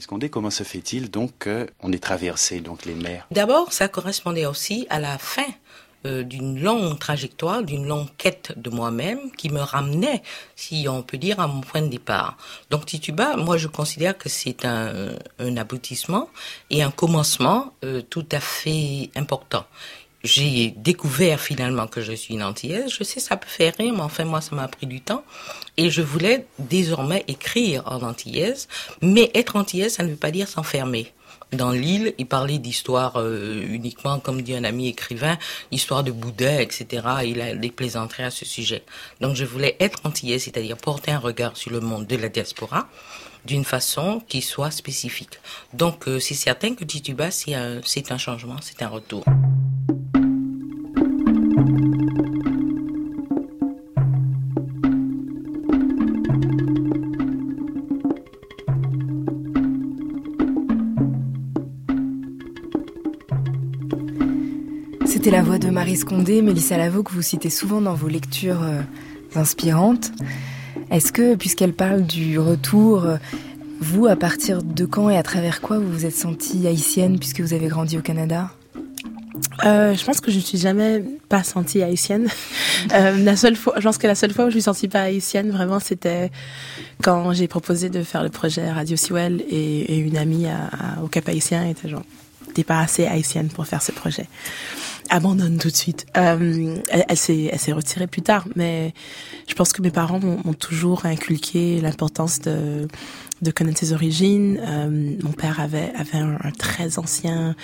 Comment se fait-il donc qu'on ait traversé donc les mers? D'abord, ça correspondait aussi à la fin euh, d'une longue trajectoire, d'une longue quête de moi-même qui me ramenait, si on peut dire, à mon point de départ. Donc Tituba, moi je considère que c'est un, un, aboutissement et un commencement euh, tout à fait important. J'ai découvert finalement que je suis une antillaise. Je sais, ça peut faire rire, mais enfin moi ça m'a pris du temps. Et je voulais désormais écrire en antillaise. Mais être antillaise, ça ne veut pas dire s'enfermer dans l'île il parlait d'histoire euh, uniquement, comme dit un ami écrivain, histoire de Bouddha, etc. Il a des plaisanteries à ce sujet. Donc je voulais être antillais, c'est-à-dire porter un regard sur le monde de la diaspora d'une façon qui soit spécifique. Donc euh, c'est certain que Tituba, c'est un, changement, c'est un retour. C'était la voix de Marie Scondé, Mélissa Lavaux, que vous citez souvent dans vos lectures euh, inspirantes. Est-ce que, puisqu'elle parle du retour, vous, à partir de quand et à travers quoi vous vous êtes sentie haïtienne puisque vous avez grandi au Canada? Euh, je pense que je ne suis jamais pas sentie haïtienne. Euh, la seule fois, je pense que la seule fois où je me suis sentie pas haïtienne, vraiment, c'était quand j'ai proposé de faire le projet Radio Sewell et, une amie au Cap Haïtien était genre, pas assez haïtienne pour faire ce projet abandonne tout de suite. Euh, elle, elle s'est, retirée plus tard, mais je pense que mes parents m'ont toujours inculqué l'importance de de connaître ses origines. Euh, mon père avait avait un, très ancien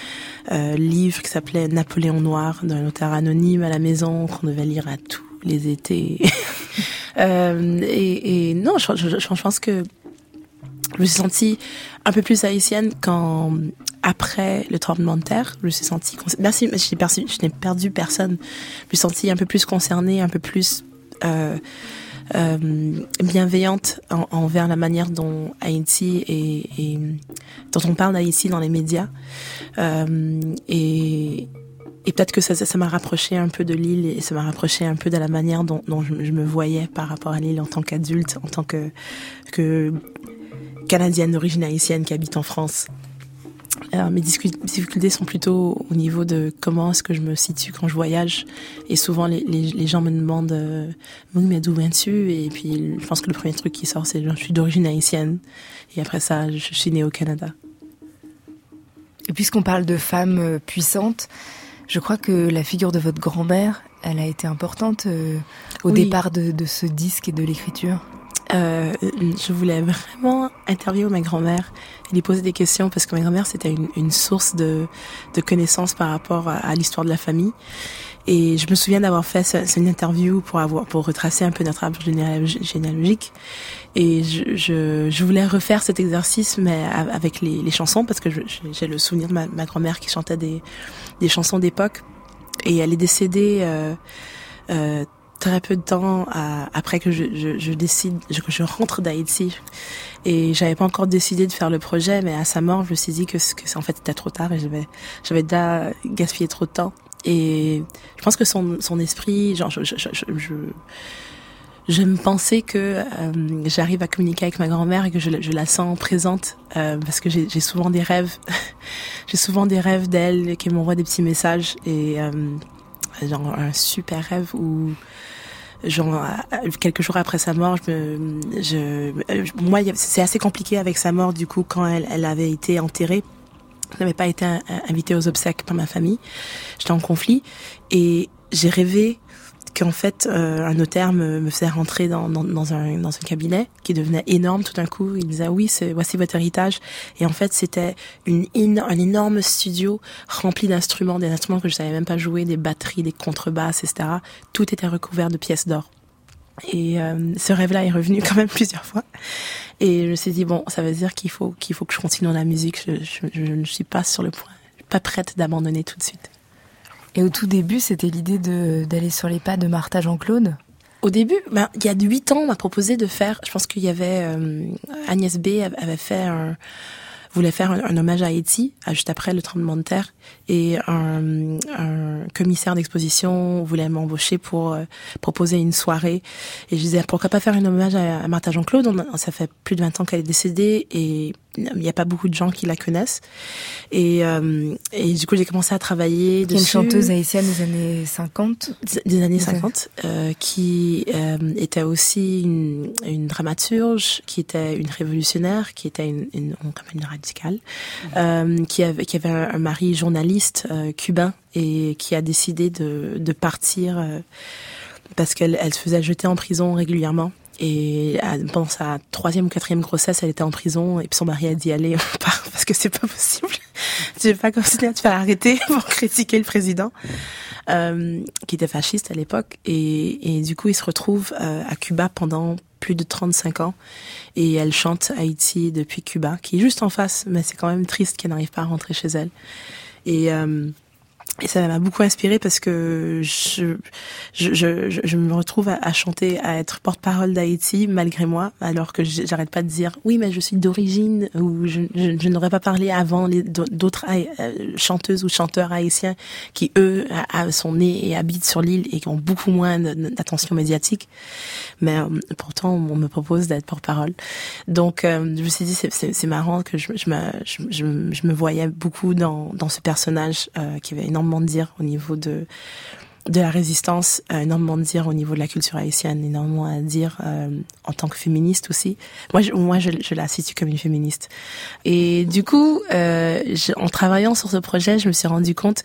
euh, livre qui s'appelait Napoléon Noir d'un auteur anonyme à la maison qu'on devait lire à tous les étés. euh, et, et, non, je, je, je pense que je me suis sentie un peu plus haïtienne quand après le tremblement de terre, je me suis sentie, merci, je n'ai perdu, personne. Je me suis sentie un peu plus concernée, un peu plus euh, euh, bienveillante en, envers la manière dont Haïti et, dont on parle d'Haïti dans les médias. Euh, et, peut-être que ça, m'a rapproché un peu de l'île et ça m'a rapproché un peu de la manière dont, dont je, je, me voyais par rapport à l'île en tant qu'adulte, en tant que, que canadienne d'origine haïtienne qui habite en France. Mes difficultés sont plutôt au niveau de comment est-ce que je me situe quand je voyage. Et souvent, les, les, les gens me demandent euh, mais d'où viens-tu? Et puis, je pense que le premier truc qui sort, c'est je suis d'origine haïtienne. Et après ça, je suis née au Canada. Et puisqu'on parle de femmes puissantes, je crois que la figure de votre grand-mère, elle a été importante euh, au oui. départ de, de ce disque et de l'écriture. Euh, je voulais vraiment interviewer ma grand-mère et lui poser des questions parce que ma grand-mère c'était une, une, source de, de connaissances par rapport à, l'histoire de la famille. Et je me souviens d'avoir fait ce, une interview pour avoir pour retracer un peu notre arbre généalogique. Et je, je, je, voulais refaire cet exercice, mais avec les, les chansons, parce que j'ai le souvenir de ma, ma grand-mère qui chantait des, des chansons d'époque. Et elle est décédée euh, euh, très peu de temps après que je, décide, que je rentre d'Haïti. Et j'avais pas encore décidé de faire le projet, mais à sa mort, je me suis dit que, en fait c'était trop tard et j'avais, j'avais déjà gaspillé trop de temps. Et je pense que son, son esprit, genre, je, je, j'aime penser que euh, j'arrive à communiquer avec ma grand-mère et que je, je, la sens présente euh, parce que j'ai souvent des rêves. j'ai souvent des rêves d'elle qui m'envoie des petits messages et euh, genre un super rêve où genre quelques jours après sa mort je me je moi c'est assez compliqué avec sa mort du coup quand elle elle avait été enterrée. Je n'avais pas été invitée aux obsèques par ma famille. J'étais en conflit. Et j'ai rêvé qu'en fait euh, un notaire me, me faisait rentrer dans, dans, dans, un, dans un cabinet qui devenait énorme tout d'un coup. Il disait oui, c'est voici votre héritage. Et en fait c'était une un énorme studio rempli d'instruments, des instruments que je savais même pas jouer, des batteries, des contrebasses, etc. Tout était recouvert de pièces d'or. Et euh, ce rêve-là est revenu quand même plusieurs fois. Et je me suis dit bon, ça veut dire qu'il faut qu'il faut que je continue dans la musique. Je, je, je ne suis pas sur le point, pas prête d'abandonner tout de suite. Et au tout début, c'était l'idée d'aller sur les pas de Martha Jean-Claude. Au début, ben, il y a huit ans, on m'a proposé de faire, je pense qu'il y avait, euh, Agnès B avait fait un, voulait faire un, un, hommage à Haïti, juste après le tremblement de terre, et un, un commissaire d'exposition voulait m'embaucher pour euh, proposer une soirée. Et je disais, pourquoi pas faire un hommage à, à Martha Jean-Claude? Ça fait plus de 20 ans qu'elle est décédée, et il n'y a pas beaucoup de gens qui la connaissent. Et, euh, et du coup, j'ai commencé à travailler Qui est une dessus. chanteuse haïtienne des années 50. Des années Des 50, euh, qui euh, était aussi une, une dramaturge, qui était une révolutionnaire, qui était une, une, une radicale, euh, qui avait, qui avait un, un mari journaliste euh, cubain et qui a décidé de, de partir euh, parce qu'elle elle se faisait jeter en prison régulièrement. Et pendant sa troisième ou quatrième grossesse, elle était en prison et puis son mari a dit allez, on part parce que c'est pas possible. Tu vais pas continuer à te faire arrêter pour critiquer le président, euh, qui était fasciste à l'époque. Et, et du coup, il se retrouve euh, à Cuba pendant plus de 35 ans et elle chante Haïti depuis Cuba, qui est juste en face, mais c'est quand même triste qu'elle n'arrive pas à rentrer chez elle. Et euh, et ça m'a beaucoup inspiré parce que je, je, je, je- me retrouve à, chanter, à être porte-parole d'Haïti malgré moi, alors que j'arrête pas de dire oui, mais je suis d'origine ou je, je, je n'aurais pas parlé avant d'autres euh, chanteuses ou chanteurs haïtiens qui eux sont nés et habitent sur l'île et qui ont beaucoup moins d'attention médiatique. Mais euh, pourtant, on me propose d'être porte-parole. Donc, euh, je me suis dit c'est- marrant que je, je, me, je me voyais beaucoup dans, dans ce personnage euh, qui avait énormément de dire au niveau de de la résistance, énormément de dire au niveau de la culture haïtienne, énormément à dire euh, en tant que féministe aussi. Moi, je, moi, je, la situe comme une féministe. Et du coup, euh, en travaillant sur ce projet, je me suis rendu compte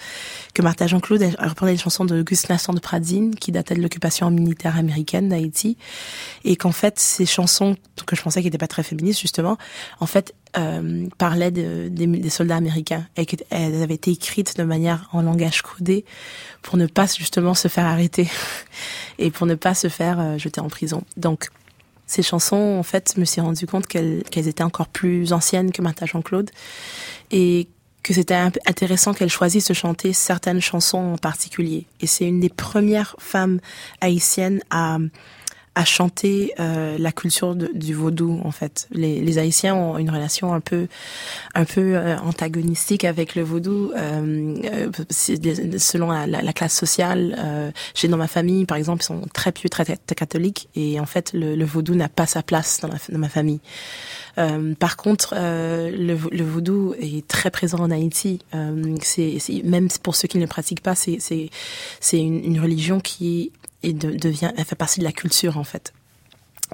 que Martha Jean-Claude reprenait les chansons de Auguste Nasson de Pradine, qui dataient de l'occupation militaire américaine d'Haïti, et qu'en fait, ces chansons que je pensais qui n'étaient pas très féministes justement, en fait, euh, parlaient de- des, soldats américains et qu'elles avaient été écrites de manière en langage codé pour ne pas justement se faire arrêter et pour ne pas se faire euh, jeter en prison. Donc ces chansons, en fait, me suis rendu compte qu'elles étaient encore plus anciennes que Martha Jean-Claude et que c'était intéressant qu'elle choisisse de chanter certaines chansons en particulier. Et c'est une des premières femmes haïtiennes à à chanter euh, la culture du vaudou en fait. Les, les Haïtiens ont une relation un peu un peu euh, antagonistique avec le vaudou euh, euh, selon la, la- la classe sociale. Euh, J'ai dans ma famille par exemple ils sont très pieux, très, très catholiques et en fait le, le vaudou n'a pas sa place dans, la, dans ma famille. Euh, par contre, euh, le, le vaudou est très présent en Haïti. Euh, c'est même pour ceux qui ne le pratiquent pas, c'est une, une religion qui est de- devient, elle fait partie de la culture en fait,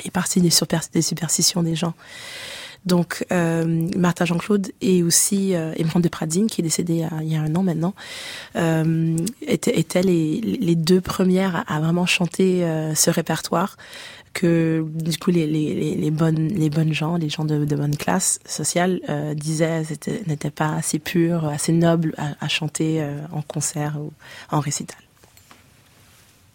et partie des, super, des superstitions des gens. Donc, euh, Martha Jean-Claude et aussi euh, Émeraude de Pradine, qui est décédée il y a, un an maintenant, euh, étaient, étaient les, les deux premières à, vraiment chanter euh, ce répertoire que du coup les, les, les, bonnes les bonnes gens, les gens de, de bonne classe sociale euh, disaient n'étaient pas assez purs, assez nobles à, à chanter euh, en concert ou en récital.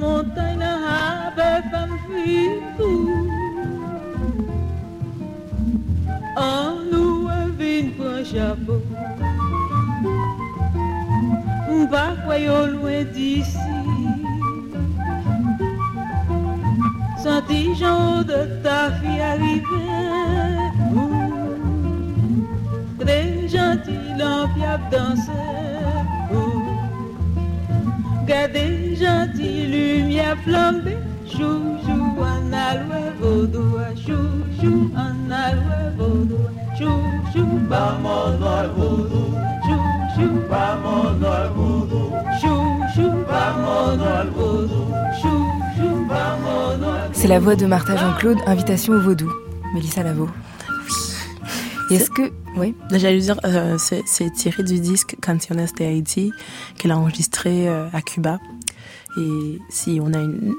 montanha Rabe fam fitu Anu é vin pra chapo Um barco é au loin d'ici. Senti Jean de ta fille arriver. Ouh, Des gentils lampiables danser Gardez gentils lumières flambées Chou chou en aloe vaudois. Chou chou en aloe vaudois. Chou chou Vamos al Chou chou Vamos al Chou chou Vamos al Chou chou Vamos al C'est la voix de Martha Jean-Claude, invitation au vaudou. Mélissa Lavo. Est-ce que. Oui. J'allais dire, euh, c'est tiré du disque Canciones de Haïti qu'elle a enregistré euh, à Cuba. Et si on a une,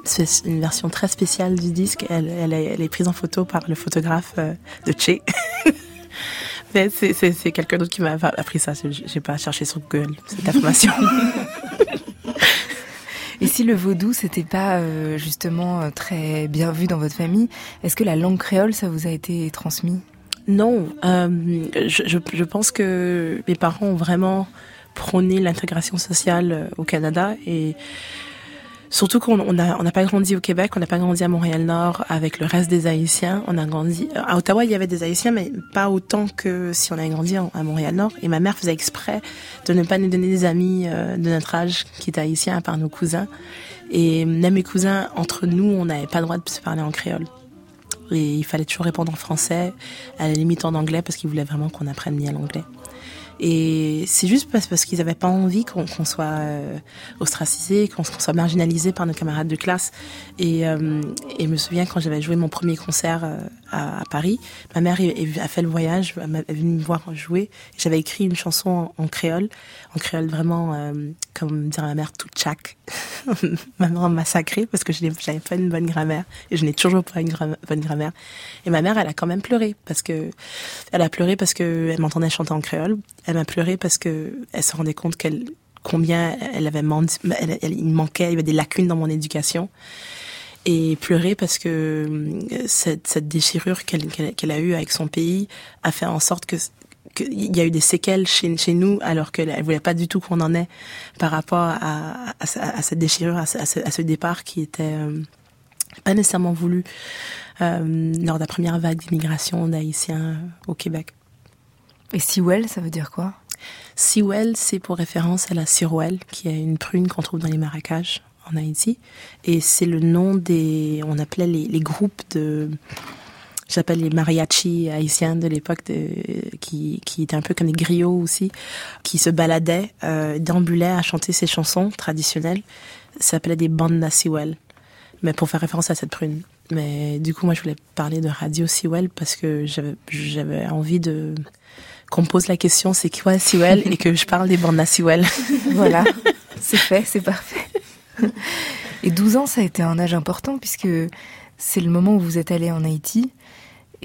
version très spéciale du disque, elle, elle, est, elle est prise en photo par le photographe euh, de Che. Mais c'est- quelqu'un d'autre qui m'a appris ça. J'ai pas cherché sur Google cette information. Et si le vaudou, c'était pas euh, justement très bien vu dans votre famille, est-ce que la langue créole, ça vous a été transmis? Non, euh, je, je, je pense que mes parents ont vraiment prôné l'intégration sociale euh, au Canada et Surtout qu'on on n'a on a pas grandi au Québec, on n'a pas grandi à Montréal-Nord avec le reste des Haïtiens. On a grandi à Ottawa, il y avait des Haïtiens, mais pas autant que si on avait grandi à Montréal-Nord. Et ma mère faisait exprès de ne pas nous donner des amis euh, de notre âge qui étaient haïtiens à part nos cousins. Et même mes cousins, entre nous, on n'avait pas le droit de se parler en créole. Et il fallait toujours répondre en français, à la limite en anglais, parce qu'ils voulaient vraiment qu'on apprenne bien l'anglais. Et c'est juste parce, qu'ils n'avaient pas envie qu'on soit euh, ostracisé, qu'on soit marginalisé par nos camarades de classe. Et, euh, et je me souviens quand j'avais joué mon premier concert euh, à, Paris, ma mère a fait le voyage, elle est venue me voir jouer. J'avais écrit une chanson en, créole, en créole vraiment, euh, comme dire à ma mère, tout tchac. ma mère m'a sacré parce que je j'avais pas une bonne grammaire et je n'ai toujours pas une bonne grammaire. Et ma mère, elle a quand même pleuré parce que elle a pleuré parce que m'entendait chanter en créole. Elle m'a pleuré parce que elle se rendait compte combien elle avait elle- il manquait, il y avait des lacunes dans mon éducation. Et pleurer parce que euh, cette, cette déchirure qu'elle qu'elle a eue avec son pays a fait en sorte que qu'il y a eu des séquelles chez, chez nous alors qu'elle elle voulait pas du tout qu'on en ait par rapport à, à, à cette déchirure, à ce, à ce, à ce départ qui était euh, pas nécessairement voulu euh, lors de la première vague d'immigration d'Haïtiens au Québec. Et Sewell, ça veut dire quoi? Sewell, c'est pour référence à la Sirwell, qui est une prune qu'on trouve dans les marécages en Haïti. Et c'est le nom des, on appelait les, les groupes de, j'appelle les mariachis haïtiens de l'époque, qui, qui étaient un peu comme des griots aussi, qui se baladaient, euh, déambulaient à chanter ces chansons traditionnelles. Ça s'appelait des bandas Sewell, mais pour faire référence à cette prune. Mais du coup, moi, je voulais parler de Radio Sewell parce que j'avais, envie de qu'on me pose la question, c'est quoi Sewell, et que je parle des bandas Sewell. Voilà, c'est fait, c'est parfait. Et 12 ans, ça a été un âge important puisque c'est le moment où vous êtes allé en Haïti.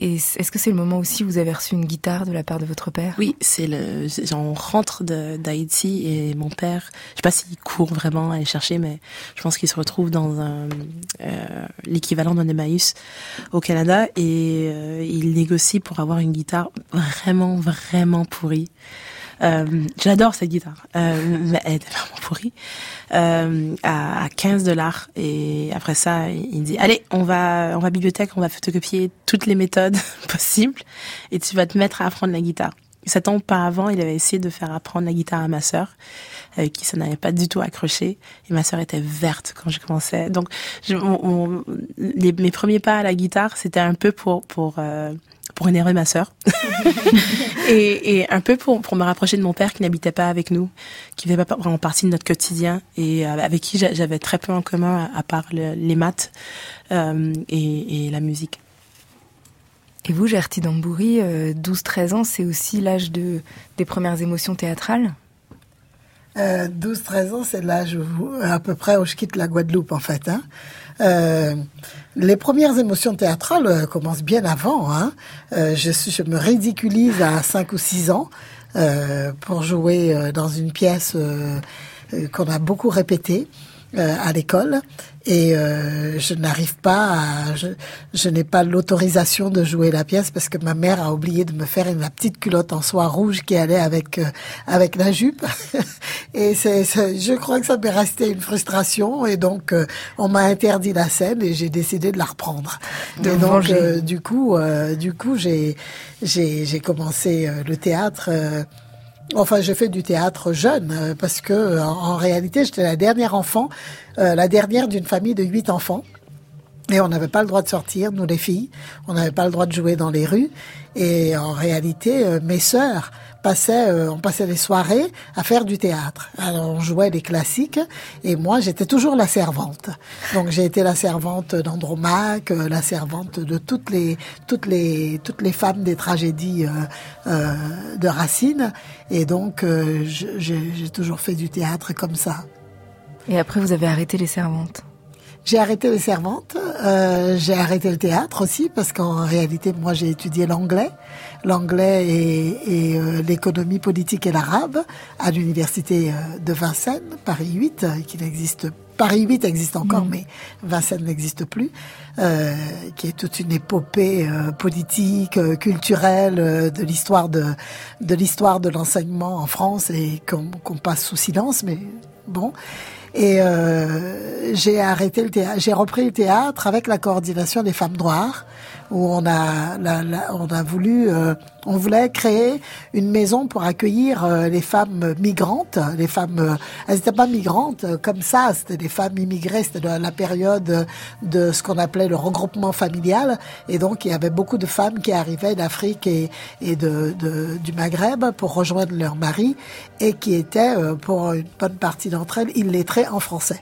Et est-ce que c'est le moment aussi où vous avez reçu une guitare de la part de votre père? Oui, c'est le. On rentre d'Haïti et mon père, je sais pas s'il court vraiment à aller chercher, mais je pense qu'il se retrouve dans euh, l'équivalent d'un Emmaüs au Canada et euh, il négocie pour avoir une guitare vraiment vraiment pourrie. Euh, J'adore cette guitare, euh, elle était vraiment pourrie. Euh, à, à 15 dollars. Et après ça il dit allez on va on va à la bibliothèque on va photocopier toutes les méthodes possibles et tu vas te mettre à apprendre la guitare. Sept ans auparavant il avait essayé de faire apprendre la guitare à ma sœur avec qui ça n'avait pas du tout accroché. Et ma sœur était verte quand je commençais. Donc je, on- on- les, mes premiers pas à la guitare c'était un peu pour pour euh, pour énerver ma sœur et, et un peu pour, pour me rapprocher de mon père qui n'habitait pas avec nous, qui faisait pas vraiment partie de notre quotidien et euh, avec qui j'a- j'avais très peu en commun à, part le- les maths euh, et, et la musique. Et vous, Gertie Dambouri, euh, 12-13 ans, c'est aussi l'âge de, des premières émotions théâtrales? Euh, 12-13 ans, c'est l'âge à peu près où je quitte la Guadeloupe, en fait. Hein. Euh, les premières émotions théâtrales euh, commencent bien avant. Hein. Euh, je, me ridiculise à 5 ou 6 ans euh, pour jouer dans une pièce qu'on a beaucoup répétée euh, à l'école. Et euh, je n'arrive pas à... Je, je n'ai pas l'autorisation de jouer la pièce parce que ma mère a oublié de me faire une, la petite culotte en soie rouge qui allait avec euh, avec la jupe. et c'est, c'est- je crois que ça m'est resté une frustration. Et donc, euh, on m'a interdit la scène et j'ai décidé de la reprendre. De et donc, euh, du coup, euh, du coup, j'ai j'ai j'ai commencé le théâtre. Enfin, j'ai fait du théâtre jeune euh, parce que euh, en, réalité, j'étais la dernière enfant, euh, la dernière d'une famille de huit enfants. Et on n'avait pas le droit de sortir, nous les filles. On n'avait pas le droit de jouer dans les rues. Et en réalité, mes sœurs passaient, euh, on passait les soirées à faire du théâtre. Alors on jouait des classiques et moi j'étais toujours la servante. Donc j'ai été la servante d'Andromaque, euh, la servante de toutes les toutes les toutes les femmes des tragédies euh, euh, de Racine. Et donc euh, j'ai toujours fait du théâtre comme ça. Et après, vous avez arrêté les servantes? J'ai arrêté les servantes, euh, j'ai arrêté le théâtre aussi parce qu'en réalité, moi, j'ai étudié l'anglais, l'anglais et, et euh, l'économie politique et l'arabe à l'université euh, de Vincennes, Paris 8, euh, qui n'existe Paris 8 existe encore, Mm. mais Vincennes n'existe plus, euh, qui est toute une épopée euh, politique, euh, culturelle euh, de l'histoire de de l'histoire de l'enseignement en France et qu'on qu'on passe sous silence, mais bon. Et euh, j'ai arrêté le théâtre, j'ai repris le théâtre avec la coordination des femmes noires, où on a, on a voulu, euh, on voulait créer une maison pour accueillir euh, les femmes migrantes, les femmes, euh, elles n'étaient pas migrantes euh, comme ça, c'était des femmes immigrées, c'était la période de ce qu'on appelait le regroupement familial, et donc il y avait beaucoup de femmes qui arrivaient d'Afrique et, et de, du Maghreb pour rejoindre leur mari, et qui étaient, pour une bonne partie d'entre elles, illettrées en français.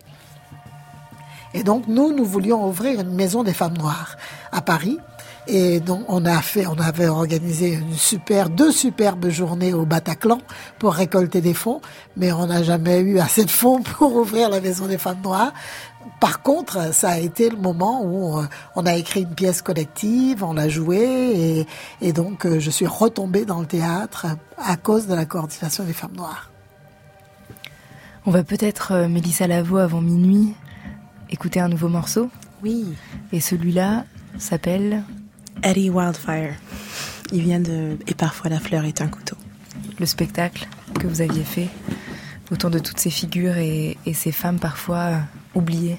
Et donc nous, nous voulions ouvrir une maison des femmes noires à Paris. Et donc on a fait, on avait organisé une super, deux superbes journées au Bataclan pour récolter des fonds, mais on n'a jamais eu assez de fonds pour ouvrir la maison des femmes noires. Par contre, ça a été le moment où euh, on a écrit une pièce collective, on l'a jouée, et, et donc euh, je suis retombée dans le théâtre à cause de la coordination des femmes noires. On va peut-être, euh, Mélissa Lavo, avant minuit, écouter un nouveau morceau. Oui. Et celui-là s'appelle Eddie Wildfire. Il vient de Et parfois la fleur est un couteau. Le spectacle que vous aviez fait autour de toutes ces figures et, et ces femmes parfois euh, oubliées.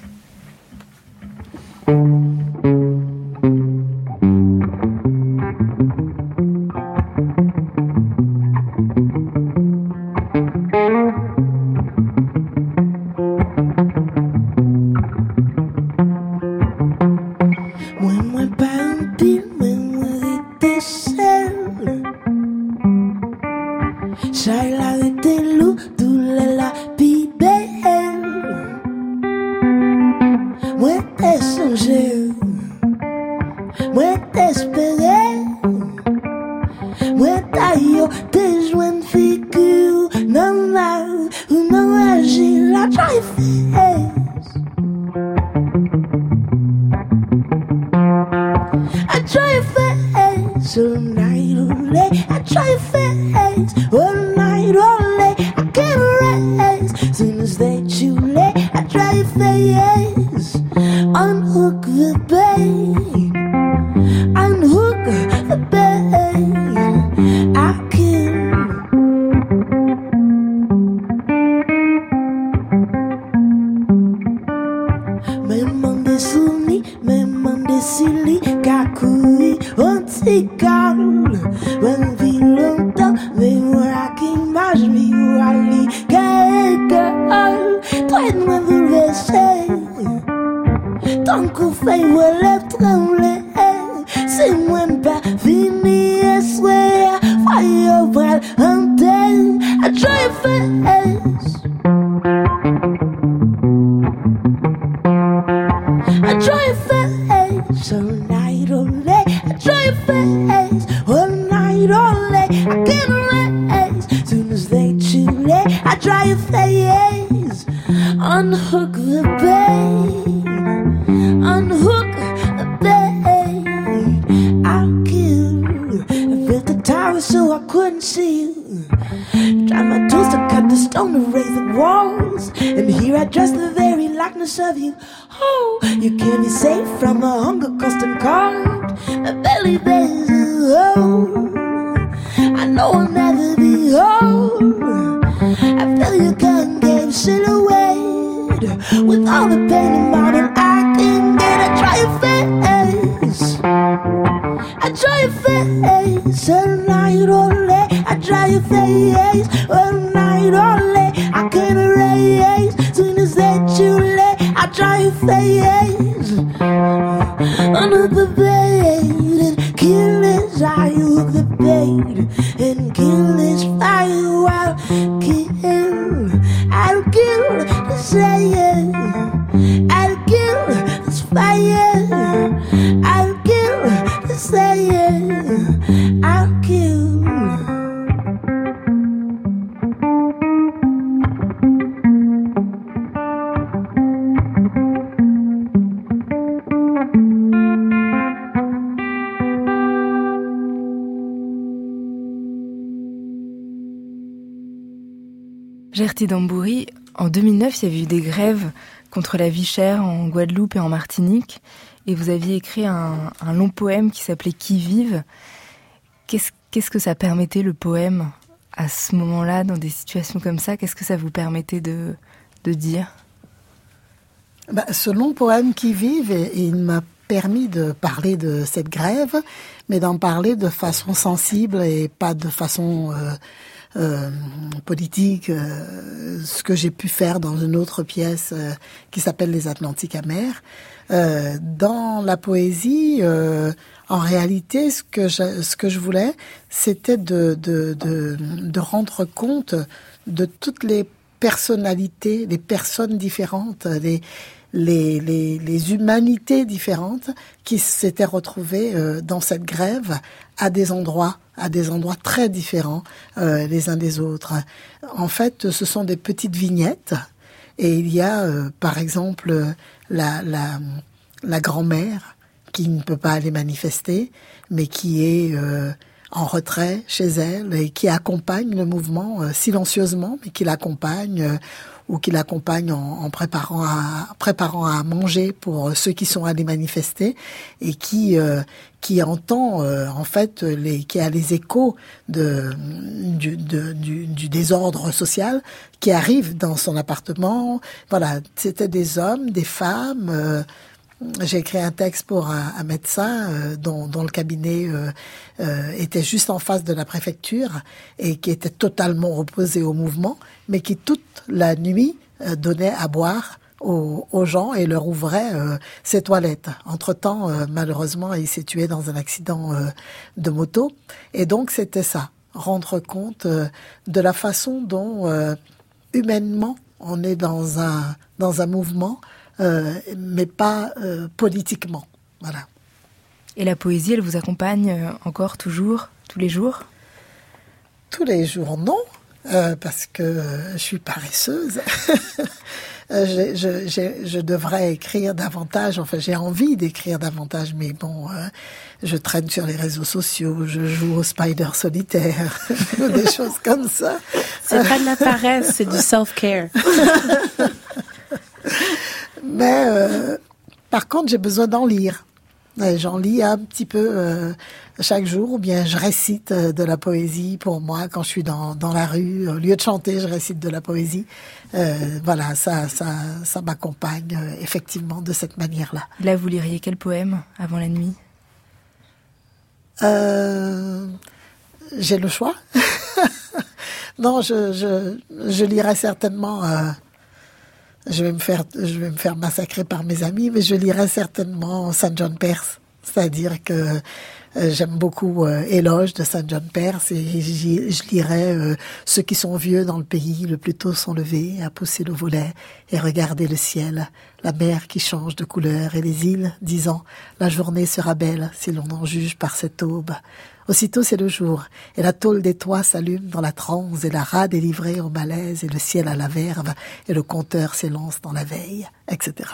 Night, all day. I can't soon as they too late. I try your face, unhook the bait, unhook the bait. I'll kill. I built the tower so I couldn't see you. Try my tools to cut the stone to raise the walls. And here I dress the very likeness of you. Oh, you can't be safe from a hunger custom card. My belly a hole. I know I'll never be whole. I feel you can't give silhouette. With all the pain and modern I can get. I try your face. I try your face all night, all day. I try your face all night, all day. I can't erase soon as they too late. I try your face en 2009, il y avait eu des grèves contre la vie chère en Guadeloupe et en Martinique, et vous aviez écrit un, long poème qui s'appelait Qui vive. Qu'est-ce que ça permettait le poème à ce moment-là, dans des situations comme ça? Qu'est-ce que ça vous permettait de, dire? Bah, ce long poème qui vive, il m'a permis de parler de cette grève, mais d'en parler de façon sensible et pas de façon euh, euh, politique, euh, ce que j'ai pu faire dans une autre pièce euh, qui s'appelle Les Atlantiques amers. Dans la poésie, en réalité, ce que je, voulais, c'était de, rendre compte de toutes les personnalités, les personnes différentes, les, les, les humanités différentes qui s'étaient retrouvées euh, dans cette grève à des endroits à des endroits très différents euh, les uns des autres. En fait, ce sont des petites vignettes et il y a, euh, par exemple, la, la, la grand-mère qui ne peut pas aller manifester, mais qui est euh, en retrait chez elle et qui accompagne le mouvement euh, silencieusement, mais qui l'accompagne euh, ou qui l'accompagne en, préparant à préparant à manger pour ceux qui sont allés manifester et qui euh, qui entend euh, en fait les qui a les échos de du, du, du désordre social qui arrive dans son appartement. Voilà c'était des hommes des femmes euh, j'ai écrit un texte pour un, médecin euh, dont, dont le cabinet euh, euh, était juste en face de la préfecture et qui était totalement opposé au mouvement, mais qui toute la nuit euh, donnait à boire aux, aux gens et leur ouvrait euh, ses toilettes. Entre-temps, euh, malheureusement, il s'est tué dans un accident euh, de moto. Et donc, c'était ça, rendre compte euh, de la façon dont, humainement, on est dans un, dans un mouvement, mais pas euh, politiquement. Voilà. Et la poésie, elle vous accompagne euh, encore, toujours, tous les jours? Tous les jours, non, euh, parce que euh, je suis paresseuse. Euh, je, je, je, je devrais écrire davantage, enfin j'ai envie d'écrire davantage, mais bon, euh, je traîne sur les réseaux sociaux, je joue au spider solitaire, ou des choses comme ça. C'est pas de la paresse, c'est du self-care. Mais euh, par contre, j'ai besoin d'en lire. J'en lis un petit peu euh, chaque jour, ou bien je récite euh, de la poésie pour moi quand je suis dans, dans la rue. Au lieu de chanter, je récite de la poésie. Euh, voilà, ça, ça, ça m'accompagne effectivement de cette manière-là. Là, vous liriez quel poème avant la nuit? J'ai le choix. non, je, je, je lirai certainement. Je vais me faire, je vais me faire massacrer par mes amis, mais je lirai certainement Saint John Perse. C'est-à-dire que j'aime beaucoup euh, Éloge de Saint John Perse et je lirai euh, ceux qui sont vieux dans le pays, le plus tôt sont levés à pousser le volet et regarder le ciel, la mer qui change de couleur et les îles disant la journée sera belle si l'on en juge par cette aube. Aussitôt c'est le jour, et la tôle des toits s'allume dans la transe, et la rade est livrée au malaise, et le ciel à la verve, et le compteur s'élance dans la veille, etc.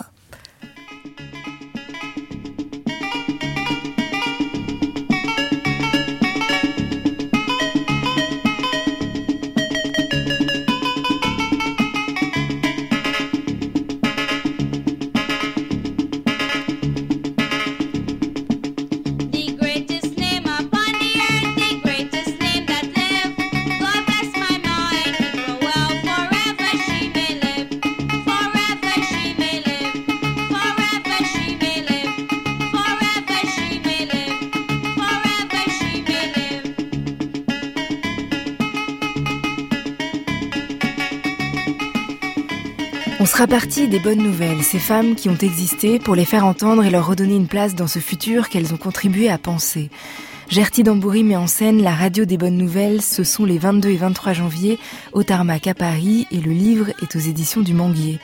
sera parti des bonnes nouvelles, ces femmes qui ont existé pour les faire entendre et leur redonner une place dans ce futur qu'elles ont contribué à penser. Gertie Dambouri met en scène la radio des bonnes nouvelles, ce sont les 22 et 23 janvier au Tarmac à Paris et le livre est aux éditions du Manguier.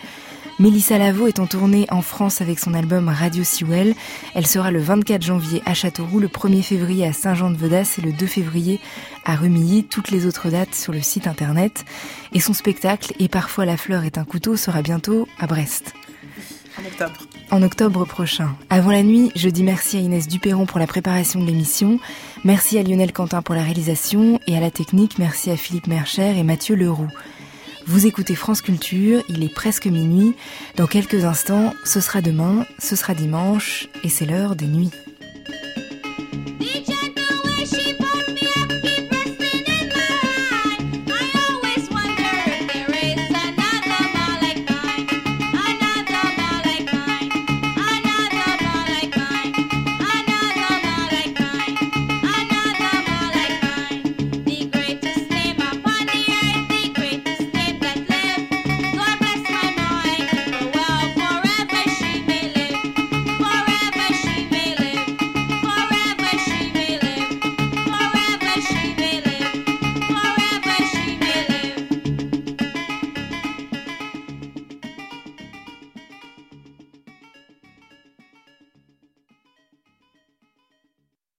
Mélissa Lavo est en tournée en France avec son album Radio Sewell. Elle sera le 24 janvier à Châteauroux, le 1er février à Saint-Jean-de-Vedas et le 2 février à Rumilly. Toutes les autres dates sur le site internet. Et son spectacle Et parfois la fleur est un couteau sera bientôt à Brest. En octobre. En octobre prochain. Avant la nuit, je dis merci à Inès Duperron pour la préparation de l'émission. Merci à Lionel Quentin pour la réalisation et à la technique. Merci à Philippe Mercher et Mathieu Leroux. Vous écoutez France Culture, il est presque minuit. Dans quelques instants, ce sera demain, ce sera dimanche, et c'est l'heure des nuits.